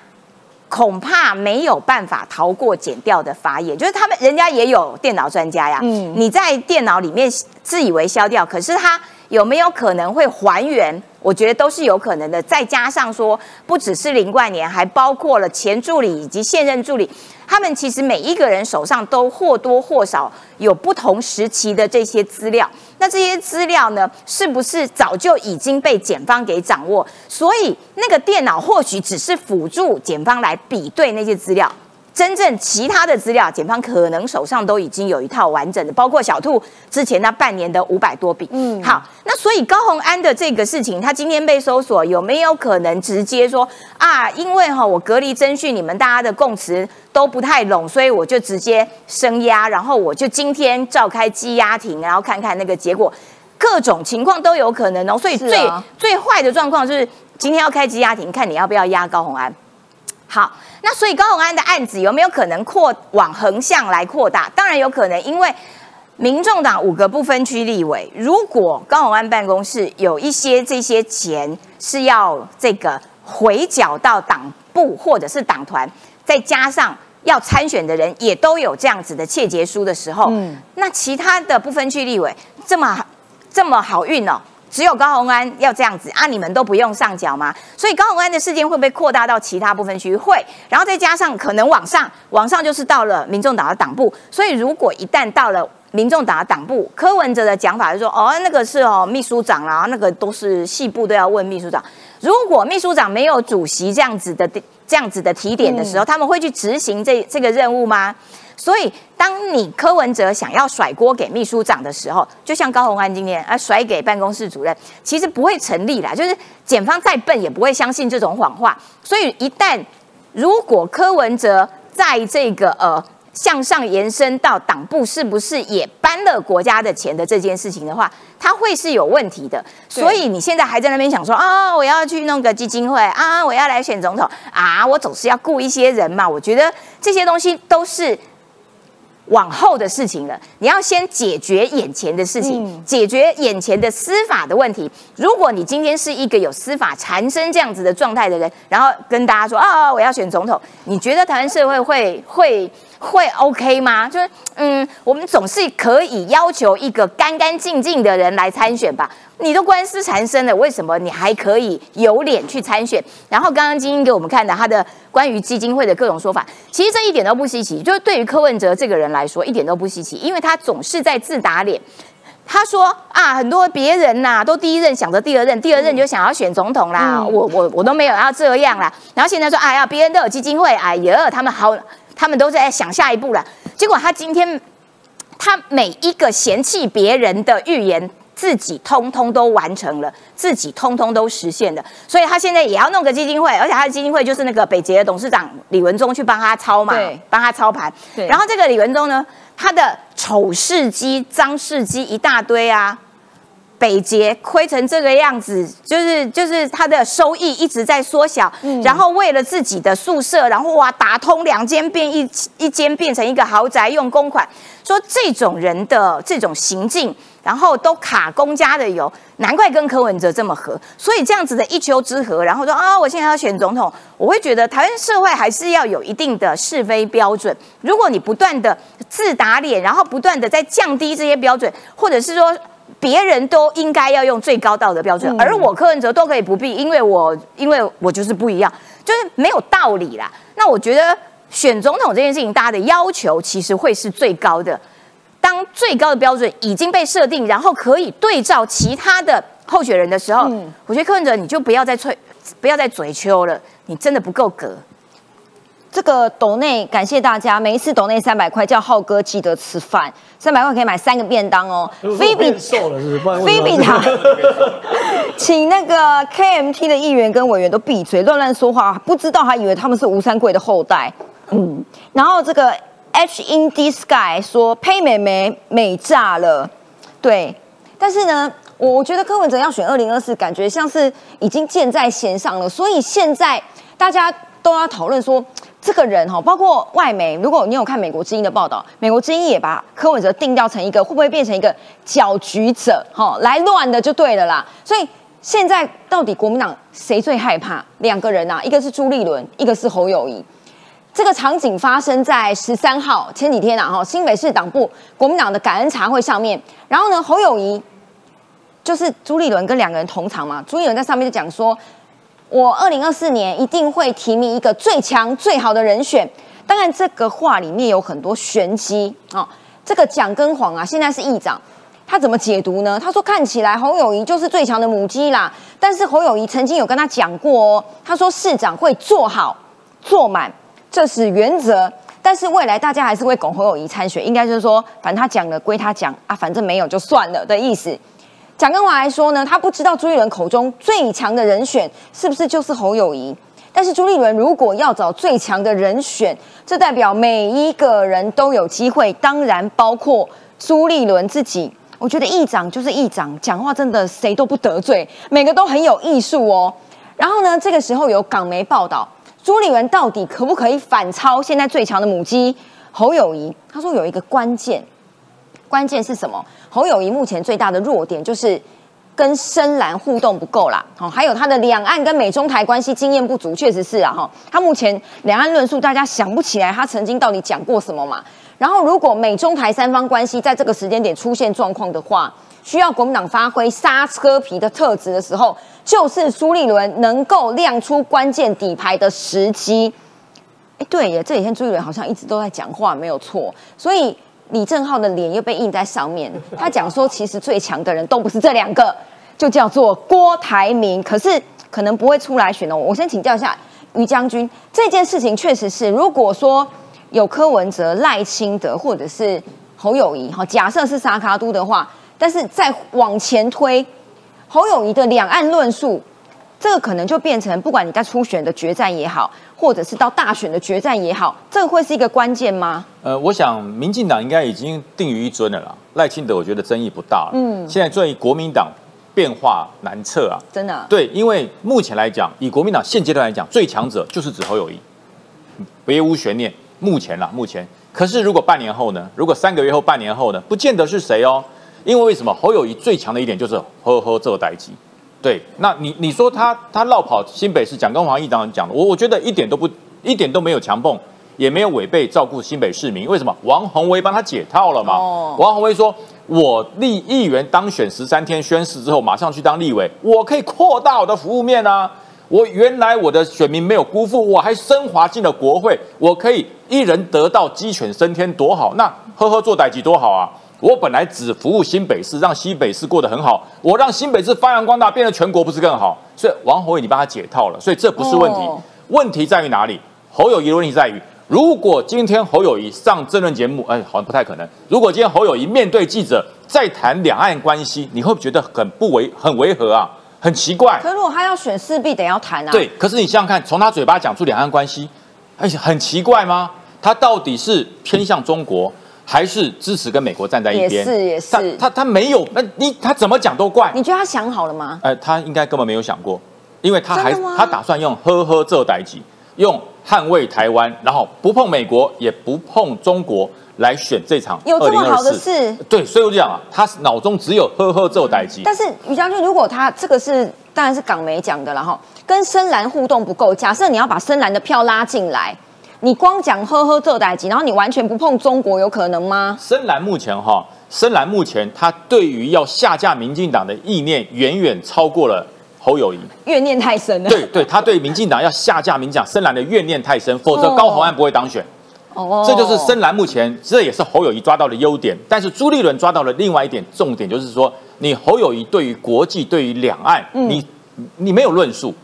恐怕没有办法逃过剪掉的法眼，就是他们人家也有电脑专家呀。嗯，你在电脑里面自以为消掉，可是它有没有可能会还原？我觉得都是有可能的。再加上说，不只是林冠年，还包括了前助理以及现任助理，他们其实每一个人手上都或多或少有不同时期的这些资料。那这些资料呢，是不是早就已经被检方给掌握？所以那个电脑或许只是辅助检方来比对那些资料。真正其他的资料，检方可能手上都已经有一套完整的，包括小兔之前那半年的五百多笔。嗯，好，那所以高鸿安的这个事情，他今天被搜索，有没有可能直接说啊？因为哈，我隔离征讯，你们大家的供词都不太拢，所以我就直接升压，然后我就今天召开羁押庭，然后看看那个结果，各种情况都有可能哦。所以最最坏的状况就是今天要开羁押庭，看你要不要压高鸿安。好。那所以高鸿安的案子有没有可能扩往横向来扩大？当然有可能，因为民众党五个不分区立委，如果高鸿安办公室有一些这些钱是要这个回缴到党部或者是党团，再加上要参选的人也都有这样子的切结书的时候，那其他的不分区立委这么这么好运哦。只有高鸿安要这样子啊？你们都不用上缴吗？所以高鸿安的事件会不会扩大到其他部分区域？会，然后再加上可能往上，往上就是到了民众党的党部。所以如果一旦到了民众党的党部，柯文哲的讲法是说，哦，那个是哦秘书长啦，那个都是细部都要问秘书长。如果秘书长没有主席这样子的这样子的提点的时候，他们会去执行这这个任务吗？所以，当你柯文哲想要甩锅给秘书长的时候，就像高鸿安今天啊甩给办公室主任，其实不会成立啦。就是检方再笨也不会相信这种谎话。所以，一旦如果柯文哲在这个呃向上延伸到党部，是不是也搬了国家的钱的这件事情的话，他它会是有问题的。所以你现在还在那边想说啊，我要去弄个基金会啊，我要来选总统啊，我总是要雇一些人嘛。我觉得这些东西都是。往后的事情了，你要先解决眼前的事情，解决眼前的司法的问题。如果你今天是一个有司法缠身这样子的状态的人，然后跟大家说啊，我要选总统，你觉得台湾社会会会？会 OK 吗？就是嗯，我们总是可以要求一个干干净净的人来参选吧？你都官司缠身了，为什么你还可以有脸去参选？然后刚刚金英给我们看的他的关于基金会的各种说法，其实这一点都不稀奇。就是对于柯文哲这个人来说，一点都不稀奇，因为他总是在自打脸。他说啊，很多别人呐都第一任想着第二任，第二任就想要选总统啦，我我我都没有要这样啦。然后现在说哎呀，别人都有基金会，哎呀，他们好。他们都在想下一步了，结果他今天，他每一个嫌弃别人的预言，自己通通都完成了，自己通通都实现了，所以他现在也要弄个基金会，而且他的基金会就是那个北捷的董事长李文忠去帮他操嘛，帮他操盘。然后这个李文忠呢，他的丑事机、脏事机一大堆啊。北捷亏成这个样子，就是就是它的收益一直在缩小，然后为了自己的宿舍，然后哇打通两间变一一间变成一个豪宅用公款，说这种人的这种行径，然后都卡公家的油，难怪跟柯文哲这么合，所以这样子的一丘之貉，然后说啊，我现在要选总统，我会觉得台湾社会还是要有一定的是非标准，如果你不断的自打脸，然后不断的在降低这些标准，或者是说。别人都应该要用最高道德标准，而我柯文哲都可以不必，因为我因为我就是不一样，就是没有道理啦。那我觉得选总统这件事情，大家的要求其实会是最高的。当最高的标准已经被设定，然后可以对照其他的候选人的时候，我觉得柯文哲你就不要再吹，不要再嘴秋了，你真的不够格。这个斗内感谢大家，每一次斗内三百块，叫浩哥记得吃饭，三百块可以买三个便当哦。菲比瘦了是不是？菲比他，请那个 KMT 的议员跟委员都闭嘴，乱乱说话，不知道还以为他们是吴三桂的后代。嗯，然后这个 H in the sky 说呸美眉美炸了，对，但是呢，我我觉得柯文哲要选二零二四，感觉像是已经箭在弦上了，所以现在大家都要讨论说。这个人哈，包括外媒，如果你有看美国之音的报道，美国之音也把柯文哲定调成一个会不会变成一个搅局者哈，来乱的就对了啦。所以现在到底国民党谁最害怕？两个人呐，一个是朱立伦，一个是侯友谊。这个场景发生在十三号前几天啊哈，新北市党部国民党的感恩茶会上面，然后呢，侯友谊就是朱立伦跟两个人同场嘛，朱立伦在上面就讲说。我二零二四年一定会提名一个最强最好的人选。当然，这个话里面有很多玄机啊。这个蒋跟黄啊，现在是议长，他怎么解读呢？他说看起来侯友谊就是最强的母鸡啦。但是侯友谊曾经有跟他讲过哦，他说市长会做好做满，这是原则。但是未来大家还是会拱侯友谊参选，应该就是说，反正他讲了归他讲啊，反正没有就算了的意思。蒋根华来说呢，他不知道朱立伦口中最强的人选是不是就是侯友谊。但是朱立伦如果要找最强的人选，这代表每一个人都有机会，当然包括朱立伦自己。我觉得议长就是议长，讲话真的谁都不得罪，每个都很有艺术哦。然后呢，这个时候有港媒报道，朱立伦到底可不可以反超现在最强的母鸡侯友谊？他说有一个关键。关键是什么？侯友谊目前最大的弱点就是跟深蓝互动不够啦。哦，还有他的两岸跟美中台关系经验不足，确实是啊。哈，他目前两岸论述大家想不起来他曾经到底讲过什么嘛。然后，如果美中台三方关系在这个时间点出现状况的话，需要国民党发挥刹车皮的特质的时候，就是苏立伦能够亮出关键底牌的时机。哎，对耶，这几天朱立伦好像一直都在讲话，没有错，所以。李正浩的脸又被印在上面，他讲说，其实最强的人都不是这两个，就叫做郭台铭。可是可能不会出来选哦。我先请教一下于将军，这件事情确实是，如果说有柯文哲、赖清德或者是侯友谊，哈，假设是沙卡都的话，但是再往前推，侯友谊的两岸论述，这个可能就变成不管你在初选的决战也好，或者是到大选的决战也好，这个会是一个关键吗？呃，我想民进党应该已经定于一尊了啦。赖清德我觉得争议不大了。嗯，现在对于国民党变化难测啊，真的。对，因为目前来讲，以国民党现阶段来讲，最强者就是指侯友谊，别无悬念。目前啦，目前。可是如果半年后呢？如果三个月后、半年后呢？不见得是谁哦。因为为什么侯友谊最强的一点就是呵呵这个代机。对，那你你说他他绕跑新北市，讲跟黄义长讲的，我我觉得一点都不一点都没有强碰，也没有违背照顾新北市民。为什么？王宏威帮他解套了嘛？王宏威说，我立议员当选十三天宣誓之后，马上去当立委，我可以扩大我的服务面啊。我原来我的选民没有辜负，我还升华进了国会，我可以一人得道鸡犬升天，多好！那呵呵做代级多好啊！我本来只服务新北市，让新北市过得很好，我让新北市发扬光大，变得全国不是更好？所以王侯伟你帮他解套了，所以这不是问题。问题在于哪里？侯友谊的问题在于，如果今天侯友谊上政论节目，哎，好像不太可能。如果今天侯友谊面对记者再谈两岸关系，你会不会觉得很不违、很违和啊？很奇怪。可如果他要选，势必得要谈啊。对，可是你想想看，从他嘴巴讲出两岸关系，而且很奇怪吗？他到底是偏向中国？还是支持跟美国站在一边，也是也是。他他他没有，那你他怎么讲都怪。你觉得他想好了吗？呃，他应该根本没有想过，因为他还他打算用呵呵这代级，用捍卫台湾，然后不碰美国，也不碰中国来选这场。有这么好的事？对，所以我就讲啊，他脑中只有呵呵这代级。但是于将军，如果他这个是当然是港媒讲的，然后跟深蓝互动不够，假设你要把深蓝的票拉进来。你光讲呵呵这代级，然后你完全不碰中国，有可能吗？深蓝目前哈，深蓝目前他对于要下架民进党的意念，远远超过了侯友谊，怨念太深了。对对，他对民进党要下架民进党深蓝的怨念太深，否则高虹安不会当选。哦，这就是深蓝目前，这也是侯友谊抓到的优点。但是朱立伦抓到了另外一点重点，就是说你侯友谊对于国际、对于两岸，你你没有论述。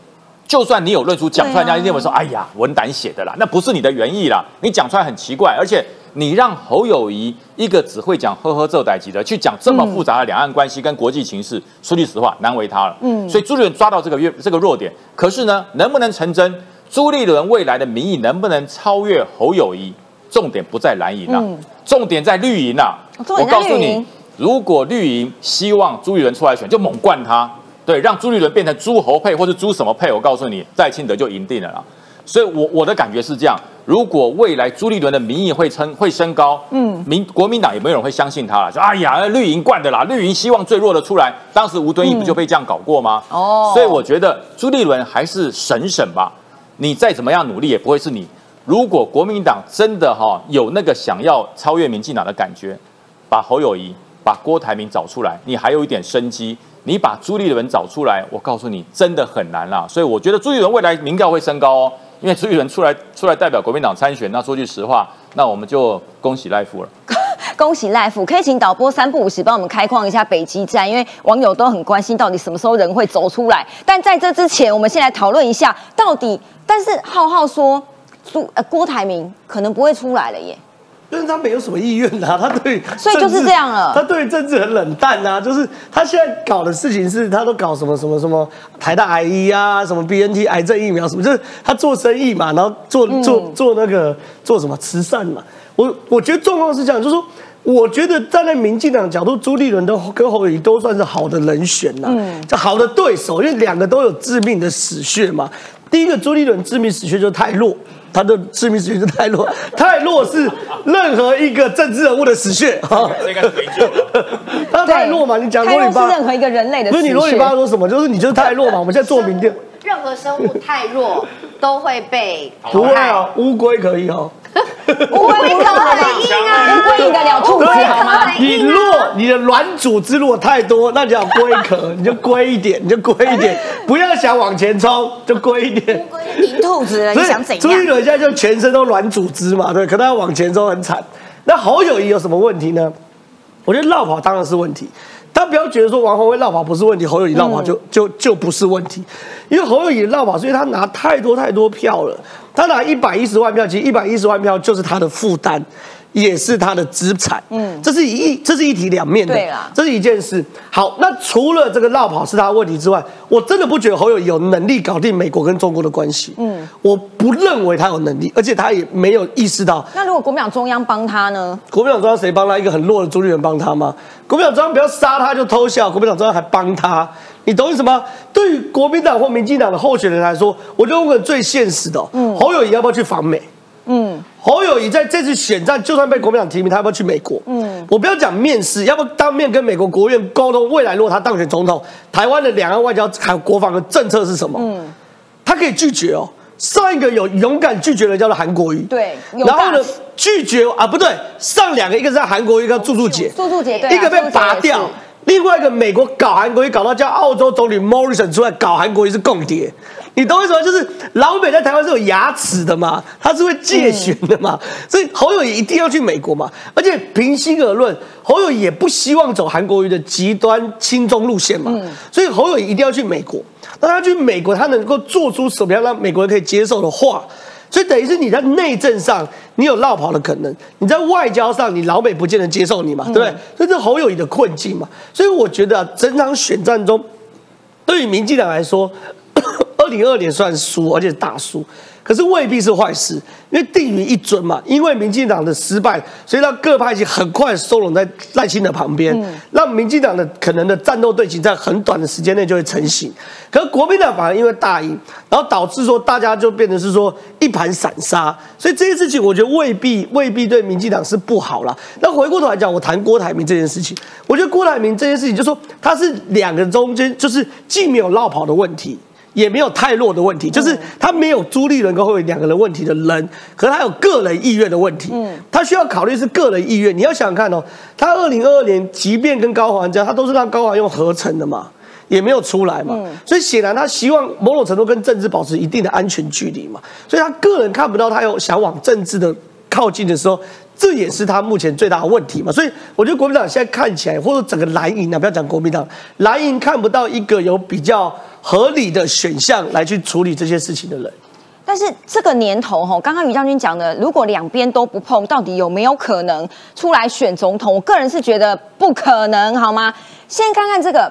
就算你有论述讲出来，人家一定会说：“哎呀，文胆写的啦，那不是你的原意啦。”你讲出来很奇怪，而且你让侯友谊一个只会讲呵呵这代级的，去讲这么复杂的两岸关系跟国际情势，说句实话，难为他了。嗯，所以朱立伦抓到这个这个弱点，可是呢，能不能成真？朱立伦未来的民意能不能超越侯友谊？重点不在蓝营啊，重点在绿营啊。我告诉你，如果绿营希望朱立伦出来选，就猛灌他。对，让朱立伦变成诸侯配，或是朱什么配？我告诉你，在清德就赢定了啦。所以，我我的感觉是这样：如果未来朱立伦的民意会升会升高，嗯，民国民党也没有人会相信他了。说哎呀，绿营惯的啦，绿营希望最弱的出来。当时吴敦义不就被这样搞过吗？哦，所以我觉得朱立伦还是省省吧。你再怎么样努力，也不会是你。如果国民党真的哈有那个想要超越民进党的感觉，把侯友谊、把郭台铭找出来，你还有一点生机。你把朱立伦找出来，我告诉你，真的很难啦。所以我觉得朱立伦未来民调会升高哦，因为朱立伦出来出来代表国民党参选。那说句实话，那我们就恭喜赖富了。恭喜赖富，可以请导播三不五时帮我们开矿一下北极站，因为网友都很关心到底什么时候人会走出来。但在这之前，我们先来讨论一下到底。但是浩浩说，朱呃郭台铭可能不会出来了耶。但是他没有什么意愿呐，他对，所以就是这样了。他对政治很冷淡呐，就是他现在搞的事情是，他都搞什么什么什么台大癌医啊，什么 BNT 癌症疫苗什么，就是他做生意嘛，然后做做做那个做什么慈善嘛。我我觉得状况是这样，就是说，我觉得站在民进党角度，朱立伦都跟侯友宜都算是好的人选呐，就好的对手，因为两个都有致命的死穴嘛。第一个朱立伦致命死穴就是太弱。他的致命死穴是太弱，太弱是任何一个政治人物的死穴。应该是没救了。他太弱嘛？你讲罗里巴，任何一个人类的。不是你罗里巴说什么？就是你就是太弱嘛？我们现在做民调，任何生物太弱都会被不会啊，乌龟可以哦。乌龟可以啊，乌龟赢得了兔子好吗？你弱，你的软组织如果太多，那叫龟壳，你就龟一点，你就龟一点，不要想往前冲，就龟一点。乌龟赢兔子，你想怎样？朱一伦现在就全身都软组织嘛，对，可他要往前冲很惨。那侯友谊有什么问题呢？我觉得绕跑当然是问题。他不要觉得说王宏威绕跑不是问题，侯友谊绕跑就就就不是问题，因为侯友谊绕跑，所以他拿太多太多票了。他拿一百一十万票，其实一百一十万票就是他的负担。也是他的资产。嗯，这是一这是一体两面的。对啦这是一件事。好，那除了这个绕跑是他的问题之外，我真的不觉得侯友宜有能力搞定美国跟中国的关系。嗯，我不认为他有能力，而且他也没有意识到那如果国民党中央帮他呢？国民党中央谁帮他？一个很弱的朱立伦帮他吗？国民党中央不要杀他就偷笑，国民党中央还帮他，你懂意思吗？对于国民党或民进党的候选人来说，我就问个最现实的、哦，侯友宜要不要去访美？嗯，侯友谊在这次选战，就算被国民党提名，他要不要去美国？嗯，我不要讲面试，要不当面跟美国国务院沟通，未来如果他当选总统，台湾的两岸外交还有国防的政策是什么？嗯，他可以拒绝哦。上一个有勇敢拒绝的叫做韩国瑜，对然后呢拒绝啊不对，上两个一个是韩国瑜，一个柱柱姐，柱柱姐一个被拔掉另外一个美国搞韩国瑜搞到叫澳洲总理 Morrison 出来搞韩国瑜是共谍，你懂我意思吗？就是老美在台湾是有牙齿的嘛，他是会借选的嘛，所以侯友宜一定要去美国嘛。而且平心而论，侯友宜也不希望走韩国瑜的极端亲中路线嘛，所以侯友宜一定要去美国。那他去美国，他能够做出什么样让美国人可以接受的话？所以等于是你在内政上你有绕跑的可能，你在外交上你老美不见得接受你嘛，对不对？所以这是侯友谊的困境嘛。所以我觉得、啊、整场选战中，对于民进党来说，二零二年算输，而且是大输，可是未必是坏事，因为定于一尊嘛。因为民进党的失败，所以让各派系很快收拢在赖清德旁边，让民进党的可能的战斗队形在很短的时间内就会成型。可是国民党反而因为大赢，然后导致说大家就变成是说一盘散沙，所以这些事情我觉得未必未必对民进党是不好啦。那回过头来讲，我谈郭台铭这件事情，我觉得郭台铭这件事情，就说他是两个中间就是既没有绕跑的问题。也没有太弱的问题，就是他没有朱立伦跟侯友宜两个人问题的人，可是他有个人意愿的问题。嗯，他需要考虑是个人意愿。你要想想看哦，他二零二二年即便跟高环这样，他都是让高环用合成的嘛，也没有出来嘛。所以显然他希望某种程度跟政治保持一定的安全距离嘛。所以他个人看不到他有想往政治的靠近的时候。这也是他目前最大的问题嘛，所以我觉得国民党现在看起来，或者整个蓝营啊，不要讲国民党，蓝营看不到一个有比较合理的选项来去处理这些事情的人。但是这个年头哈，刚刚于将军讲的，如果两边都不碰，到底有没有可能出来选总统？我个人是觉得不可能，好吗？先看看这个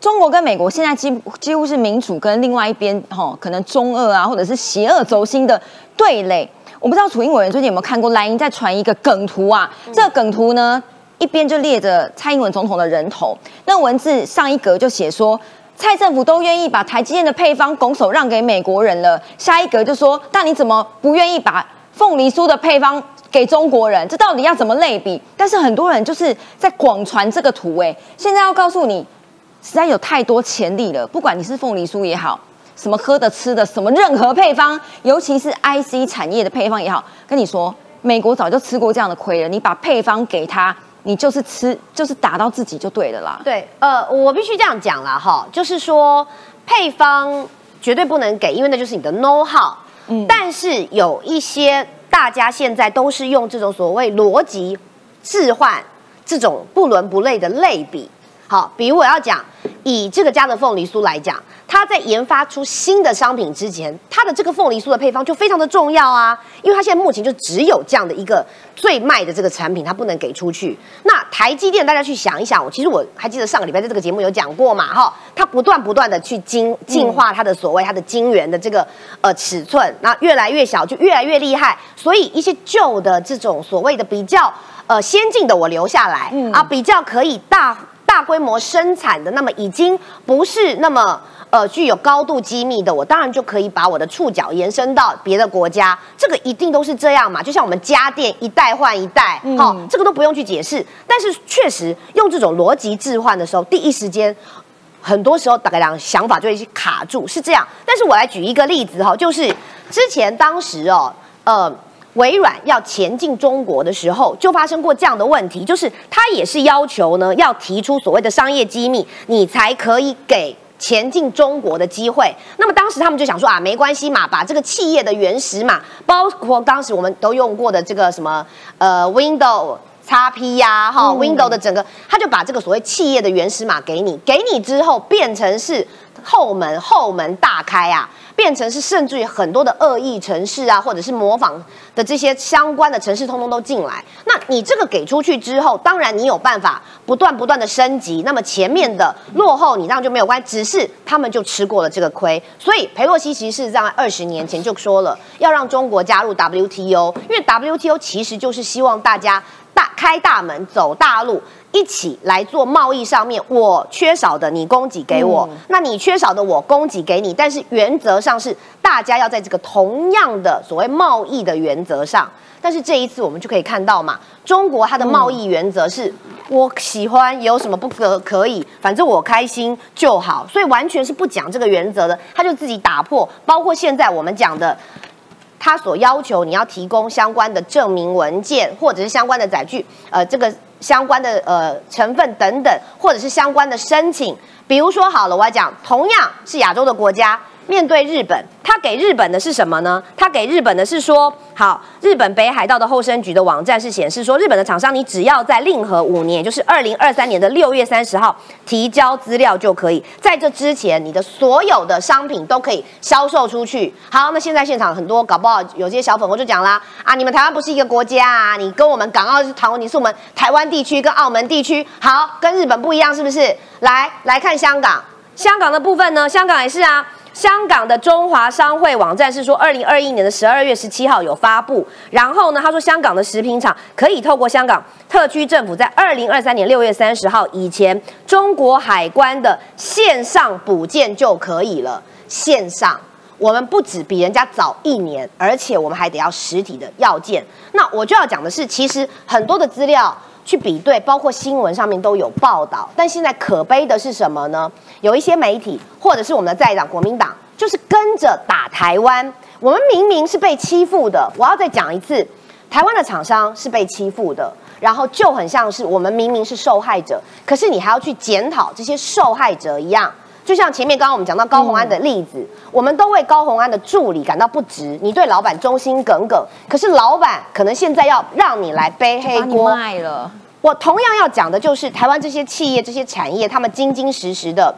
中国跟美国现在几几乎是民主跟另外一边哈，可能中俄啊，或者是邪恶轴心的对垒。我不知道楚英委员最近有没有看过莱茵在传一个梗图啊？这个梗图呢，一边就列着蔡英文总统的人头，那文字上一格就写说。蔡政府都愿意把台积电的配方拱手让给美国人了，下一格就说，但你怎么不愿意把凤梨酥的配方给中国人？这到底要怎么类比？但是很多人就是在广传这个图，哎，现在要告诉你，实在有太多潜力了。不管你是凤梨酥也好，什么喝的吃的，什么任何配方，尤其是 IC 产业的配方也好，跟你说，美国早就吃过这样的亏了。你把配方给他，你就是吃，就是打到自己就对了啦。对，呃，我必须这样讲啦，哈，就是说配方绝对不能给，因为那就是你的 know how。嗯，但是有一些大家现在都是用这种所谓逻辑置换这种不伦不类的类比。好，比如我要讲以这个家的凤梨酥来讲，它在研发出新的商品之前，它的这个凤梨酥的配方就非常的重要啊，因为它现在目前就只有这样的一个最卖的这个产品，它不能给出去。那台积电大家去想一想，我其实我还记得上个礼拜在这个节目有讲过嘛，哈，它不断不断的去精进化它的所谓它的晶圆的这个呃尺寸，那越来越小就越来越厉害，所以一些旧的这种所谓的比较呃先进的我留下来，啊，比较可以大。大规模生产的，那么已经不是那么呃具有高度机密的，我当然就可以把我的触角延伸到别的国家，这个一定都是这样嘛。就像我们家电一代换一代，好、这个都不用去解释。但是确实用这种逻辑置换的时候，第一时间很多时候大概两想法就会去卡住，是这样。但是我来举一个例子哈，就是之前当时哦，呃。微软要前进中国的时候，就发生过这样的问题，就是它也是要求呢，要提出所谓的商业机密，你才可以给前进中国的机会。那么当时他们就想说啊，没关系嘛，把这个企业的原始码，包括当时我们都用过的这个什么呃 Windows。XP 呀，哈、Windows 的整个，他就把这个所谓企业的原始码给你，给你之后变成是后门后门大开啊，变成是甚至于很多的恶意城市啊，或者是模仿的这些相关的城市，通通都进来。那你这个给出去之后，当然你有办法不断不断的升级，那么前面的落后你这样就没有关系，只是他们就吃过了这个亏。所以佩洛西其实是在二十年前就说了，要让中国加入 WTO，因为 WTO 其实就是希望大家大开大门走大路。一起来做贸易上面，我缺少的你供给给我，那你缺少的我供给给你，但是原则上是大家要在这个同样的所谓贸易的原则上。但是这一次我们就可以看到嘛，中国它的贸易原则是我喜欢有什么不可可以，反正我开心就好，所以完全是不讲这个原则的，他就自己打破。包括现在我们讲的，他所要求你要提供相关的证明文件或者是相关的载具，呃，这个。相关的呃成分等等，或者是相关的申请，比如说好了，我要讲，同样是亚洲的国家。面对日本，他给日本的是什么呢？他给日本的是说，好，日本北海道的后生局的网站是显示说，日本的厂商你只要在令和五年，就是二零二三年的六月三十号提交资料就可以，在这之前，你的所有的商品都可以销售出去。好，那现在现场很多搞不好有些小粉红就讲啦，啊，你们台湾不是一个国家啊，你跟我们港澳是台湾，你是我们台湾地区跟澳门地区，好，跟日本不一样是不是？来来看香港，香港的部分呢，香港也是啊。香港的中华商会网站是说，二零二一年的十二月十七号有发布，然后呢，他说香港的食品厂可以透过香港特区政府在二零二三年六月三十号以前，中国海关的线上补件就可以了。线上，我们不止比人家早一年，而且我们还得要实体的要件。那我就要讲的是，其实很多的资料。去比对，包括新闻上面都有报道，但现在可悲的是什么呢？有一些媒体或者是我们的在党国民党，就是跟着打台湾。我们明明是被欺负的，我要再讲一次，台湾的厂商是被欺负的，然后就很像是我们明明是受害者，可是你还要去检讨这些受害者一样。就像前面刚刚我们讲到高红安的例子，我们都为高红安的助理感到不值。你对老板忠心耿耿，可是老板可能现在要让你来背黑锅。我同样要讲的就是台湾这些企业、这些产业，他们精精实实的，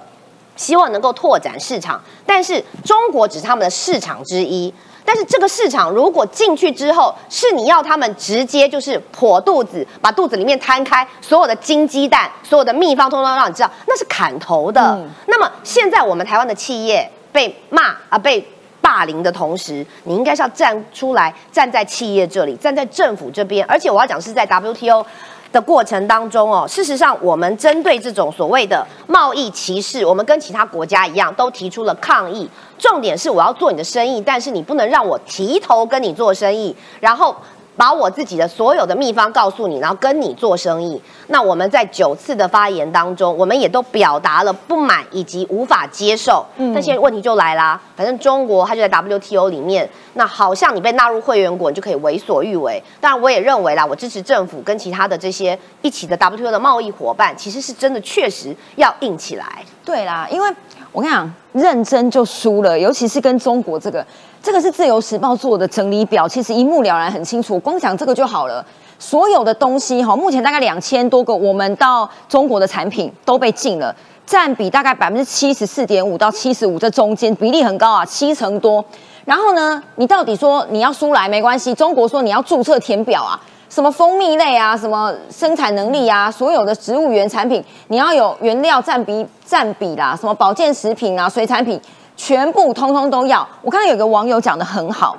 希望能够拓展市场，但是中国只是他们的市场之一。但是这个市场如果进去之后，是你要他们直接就是破肚子，把肚子里面摊开，所有的金鸡蛋、所有的秘方，通通让你知道，那是砍头的。那么现在我们台湾的企业被骂啊，被霸凌的同时，你应该是要站出来，站在企业这里，站在政府这边，而且我要讲是在 WTO。的过程当中哦，事实上，我们针对这种所谓的贸易歧视，我们跟其他国家一样，都提出了抗议。重点是我要做你的生意，但是你不能让我提头跟你做生意，然后。把我自己的所有的秘方告诉你，然后跟你做生意。那我们在九次的发言当中，我们也都表达了不满以及无法接受。嗯，那些问题就来啦。反正中国它就在 WTO 里面，那好像你被纳入会员国，你就可以为所欲为。当然，我也认为啦，我支持政府跟其他的这些一起的 WTO 的贸易伙伴，其实是真的确实要硬起来。对啦，因为我跟你讲，认真就输了，尤其是跟中国这个。这个是自由时报做的整理表，其实一目了然，很清楚。光讲这个就好了。所有的东西哈，目前大概两千多个，我们到中国的产品都被禁了，占比大概百分之七十四点五到七十五，这中间比例很高啊，七成多。然后呢，你到底说你要输来没关系，中国说你要注册填表啊，什么蜂蜜类啊，什么生产能力啊，所有的植物原产品你要有原料占比占比啦，什么保健食品啊，水产品。全部通通都要。我看到有个网友讲的很好，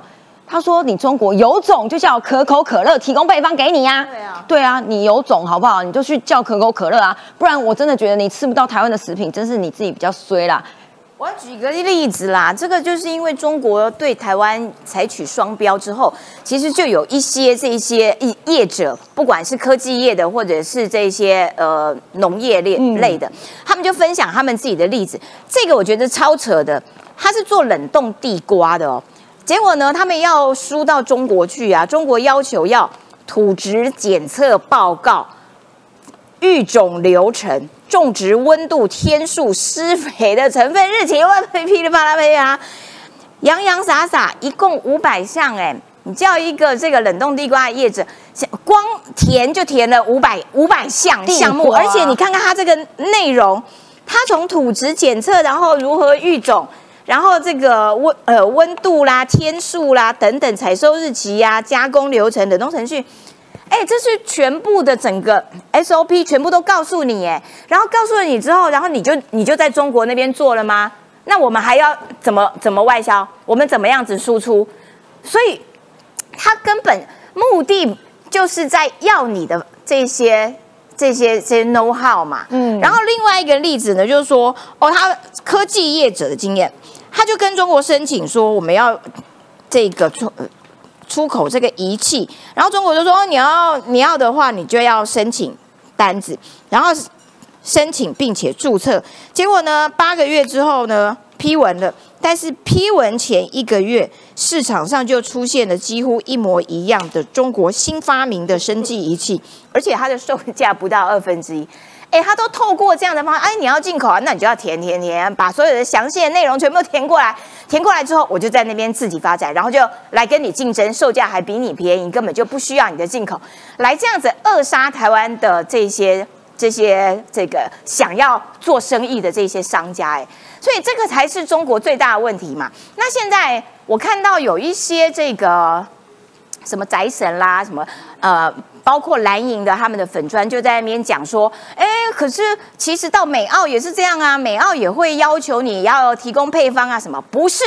他说：“你中国有种就叫可口可乐提供配方给你呀。”对啊，对啊，你有种好不好？你就去叫可口可乐啊，不然我真的觉得你吃不到台湾的食品，真是你自己比较衰啦。我要举个例子啦，这个就是因为中国对台湾采取双标之后，其实就有一些这些业业者，不管是科技业的，或者是这些呃农业类类的，他们就分享他们自己的例子。这个我觉得超扯的，他是做冷冻地瓜的哦，结果呢，他们要输到中国去啊，中国要求要土质检测报告、育种流程。种植温度、天数、施肥的成分、日期，哇，噼里啪啦噼啊，洋洋洒洒，一共五百项哎！你叫一个这个冷冻地瓜的叶子，光填就填了五百五百项项目，而且你看看它这个内容，它从土质检测，然后如何育种，然后这个温呃温度啦、天数啦等等，采收日期呀、加工流程、冷冻程序，哎，这是全部的整个 SOP 全部都告诉你哎，然后告诉了你之后，然后你就你就在中国那边做了吗？那我们还要怎么怎么外销？我们怎么样子输出？所以他根本目的就是在要你的这些。这些这些 know how 嘛，嗯，然后另外一个例子呢，就是说，哦，他科技业者的经验，他就跟中国申请说，我们要这个出口这个仪器，然后中国就说，你要你要的话，你就要申请单子，然后申请并且注册，结果呢，八个月之后呢，批文了。但是批文前一个月，市场上就出现了几乎一模一样的中国新发明的生技仪器，而且它的售价不到二分之一。哎，他都透过这样的方，哎，你要进口啊，那你就要填填填，把所有的详细的内容全部都填过来。填过来之后，我就在那边自己发展，然后就来跟你竞争，售价还比你便宜，根本就不需要你的进口，来这样子扼杀台湾的这些这些这个想要做生意的这些商家，哎。所以这个才是中国最大的问题嘛？那现在我看到有一些这个什么宅神啦，什么呃，包括蓝营的他们的粉砖就在那边讲说，哎，可是其实到美澳也是这样啊，美澳也会要求你要提供配方啊，什么不是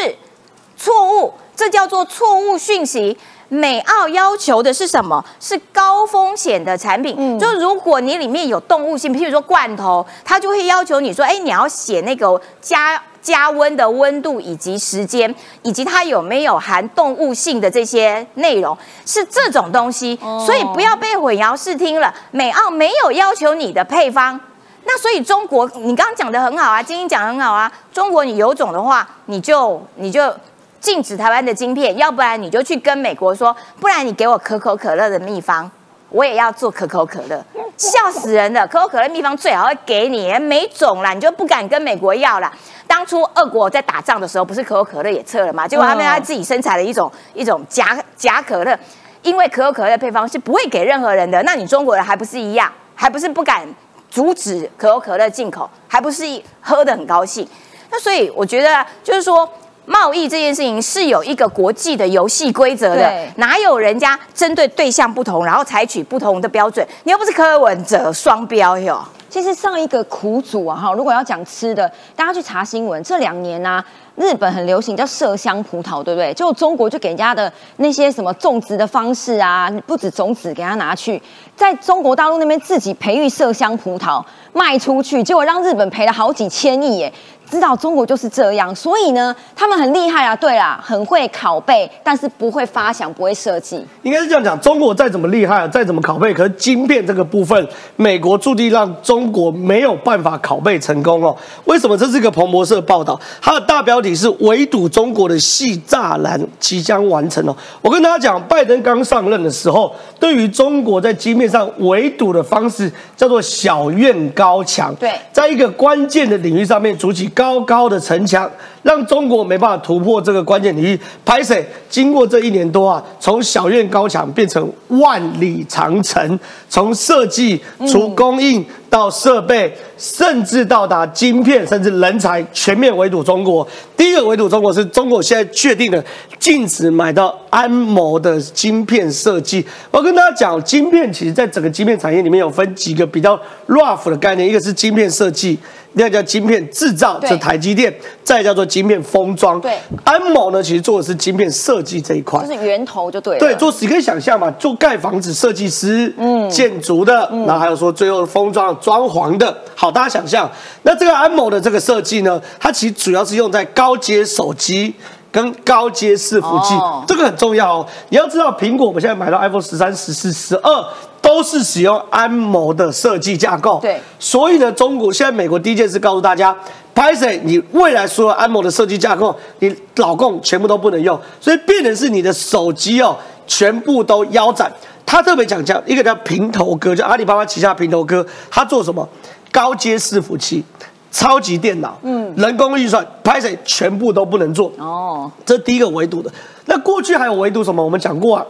错误？这叫做错误讯息。美澳要求的是什么？是高风险的产品。嗯，就如果你里面有动物性，譬如说罐头，它就会要求你说，哎，你要写那个加加温的温度以及时间，以及它有没有含动物性的这些内容，是这种东西。所以不要被混淆视听了。美澳没有要求你的配方，那所以中国，你刚刚讲的很好啊，晶晶讲很好啊。中国你有种的话，你就你就。禁止台湾的晶片，要不然你就去跟美国说，不然你给我可口可乐的秘方，我也要做可口可乐，笑死人了！可口可乐秘方最好会给你，没种啦，你就不敢跟美国要啦。当初俄国在打仗的时候，不是可口可乐也撤了吗？结果他们他自己生产了一种一种假假可乐，因为可口可乐配方是不会给任何人的，那你中国人还不是一样，还不是不敢阻止可口可乐进口，还不是喝的很高兴？那所以我觉得就是说。贸易这件事情是有一个国际的游戏规则的，哪有人家针对对象不同，然后采取不同的标准？你又不是柯文哲双标哟。其实上一个苦主啊，哈，如果要讲吃的，大家去查新闻，这两年呢，日本很流行叫麝香葡萄，对不对？就中国就给人家的那些什么种植的方式啊，不止种子给他拿去，在中国大陆那边自己培育麝香葡萄卖出去，结果让日本赔了好几千亿耶。知道中国就是这样，所以呢，他们很厉害啊。对啦，很会拷贝，但是不会发想，不会设计。应该是这样讲，中国再怎么厉害，再怎么拷贝，可是晶片这个部分，美国注定让中国没有办法拷贝成功哦。为什么？这是一个彭博社报道，它的大标题是“围堵中国的细栅栏即将完成”哦。我跟大家讲，拜登刚上任的时候，对于中国在晶片上围堵的方式叫做小院高墙。对，在一个关键的领域上面筑起。高高的城墙，让中国没办法突破这个关键领域。拍水经过这一年多啊，从小院高墙变成万里长城，从设计、从供应到设备，甚至到达晶片，甚至人才，全面围堵中国。第一个围堵中国是中国现在确定的禁止买到安谋的晶片设计。我跟大家讲，晶片其实在整个晶片产业里面有分几个比较 rough 的概念，一个是晶片设计。那叫晶片制造，这台积电；再叫做晶片封装。对，安某呢，其实做的是晶片设计这一块，就是源头就对。对，做你可以想象嘛，做盖房子设计师，嗯，建筑的，然后还有说最后封装装潢的，好，大家想象。那这个安某的这个设计呢，它其实主要是用在高阶手机跟高阶伺服器，这个很重要哦。你要知道，苹果我们现在买到 iPhone 十三、十四、十二。都是使用安谋的设计架构，对，所以呢，中国现在美国第一件事告诉大家 p a s 你未来所有安某的设计架构，你老共全部都不能用，所以变成是你的手机哦，全部都腰斩。他特别讲讲一个叫平头哥，就阿里巴巴旗下平头哥，他做什么？高阶伺服器、超级电脑，嗯，人工运算 p a s 全部都不能做。哦，这是第一个维度的。那过去还有维度什么？我们讲过啊。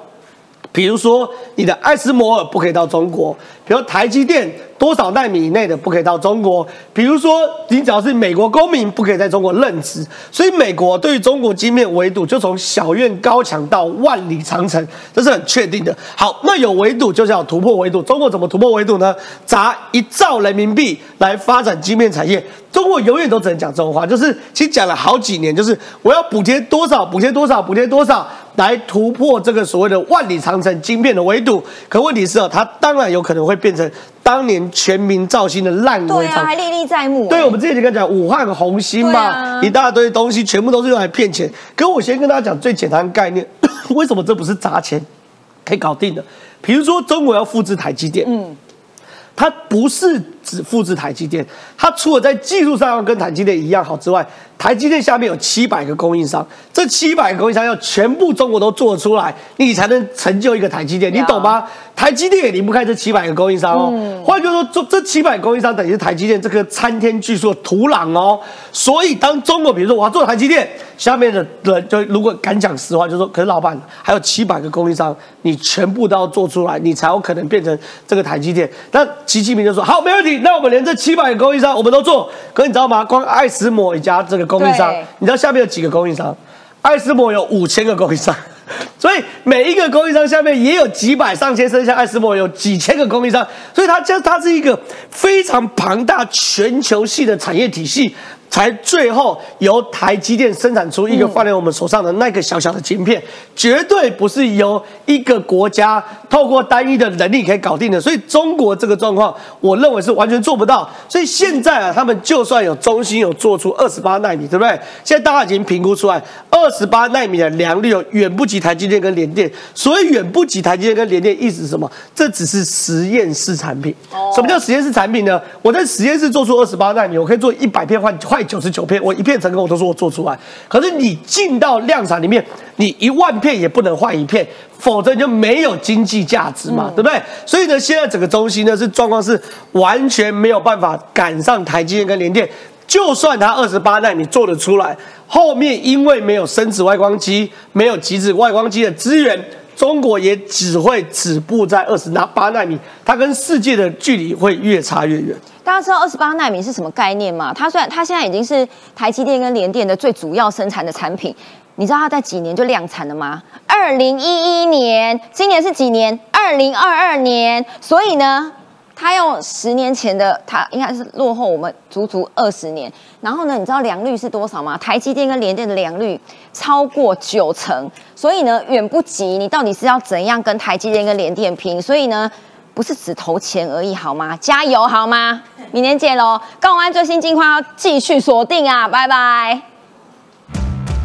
比如说你的艾斯摩尔不可以到中国，比如台积电。多少纳米以内的不可以到中国？比如说，你只要是美国公民，不可以在中国任职。所以，美国对于中国晶片围堵，就从小院高墙到万里长城，这是很确定的。好，那有围堵，就是要突破围堵。中国怎么突破围堵呢？砸一兆人民币来发展晶片产业。中国永远都只能讲这种话，就是其实讲了好几年，就是我要补贴多少，补贴多少，补贴多少，来突破这个所谓的万里长城晶片的围堵。可问题是哦，它当然有可能会变成。当年全民造星的烂尾，对啊，还历历在目。对，我们之前就跟讲武汉红星嘛，一大堆东西全部都是用来骗钱。可我先跟大家讲最简单的概念，为什么这不是砸钱可以搞定的？比如说中国要复制台积电，嗯，它不是只复制台积电，它除了在技术上要跟台积电一样好之外。台积电下面有七百个供应商，这七百个供应商要全部中国都做出来，你才能成就一个台积电，你懂吗？台积电也离不开这七百个供应商哦。换句话说，这这七百供应商等于是台积电这个参天巨树的土壤哦。所以当中国比如说我要做台积电，下面的人就如果敢讲实话，就说可是老板还有七百个供应商，你全部都要做出来，你才有可能变成这个台积电。那习近平就说好，没问题，那我们连这七百个供应商我们都做。可你知道吗？光爱斯摩一家这个。供应商，你知道下面有几个供应商？爱斯摩有五千个供应商，所以每一个供应商下面也有几百上千，甚至像爱斯摩有几千个供应商，所以它这它是一个非常庞大全球系的产业体系。才最后由台积电生产出一个放在我们手上的那个小小的晶片，绝对不是由一个国家透过单一的能力可以搞定的。所以中国这个状况，我认为是完全做不到。所以现在啊，他们就算有中心有做出二十八纳米，对不对？现在大家已经评估出来，二十八纳米的良率远不及台积电跟联电。所以远不及台积电跟联电，意思是什么？这只是实验室产品。什么叫实验室产品呢？我在实验室做出二十八纳米，我可以做一百片换换。九十九片，我一片成功，我都说我做出来。可是你进到量产里面，你一万片也不能换一片，否则就没有经济价值嘛，对不对？所以呢，现在整个中心呢是状况是完全没有办法赶上台积电跟联电。就算它二十八纳米做得出来，后面因为没有深紫外光机，没有极紫外光机的资源，中国也只会止步在二十纳八纳米，它跟世界的距离会越差越远。大家知道二十八纳米是什么概念吗？它虽然它现在已经是台积电跟联电的最主要生产的产品，你知道它在几年就量产了吗？二零一一年，今年是几年？二零二二年。所以呢，它用十年前的，它应该是落后我们足足二十年。然后呢，你知道良率是多少吗？台积电跟联电的良率超过九成，所以呢，远不及你到底是要怎样跟台积电跟联电拼？所以呢。不是只投钱而已，好吗？加油，好吗？明年见喽！高安最新近况要继续锁定啊，拜拜。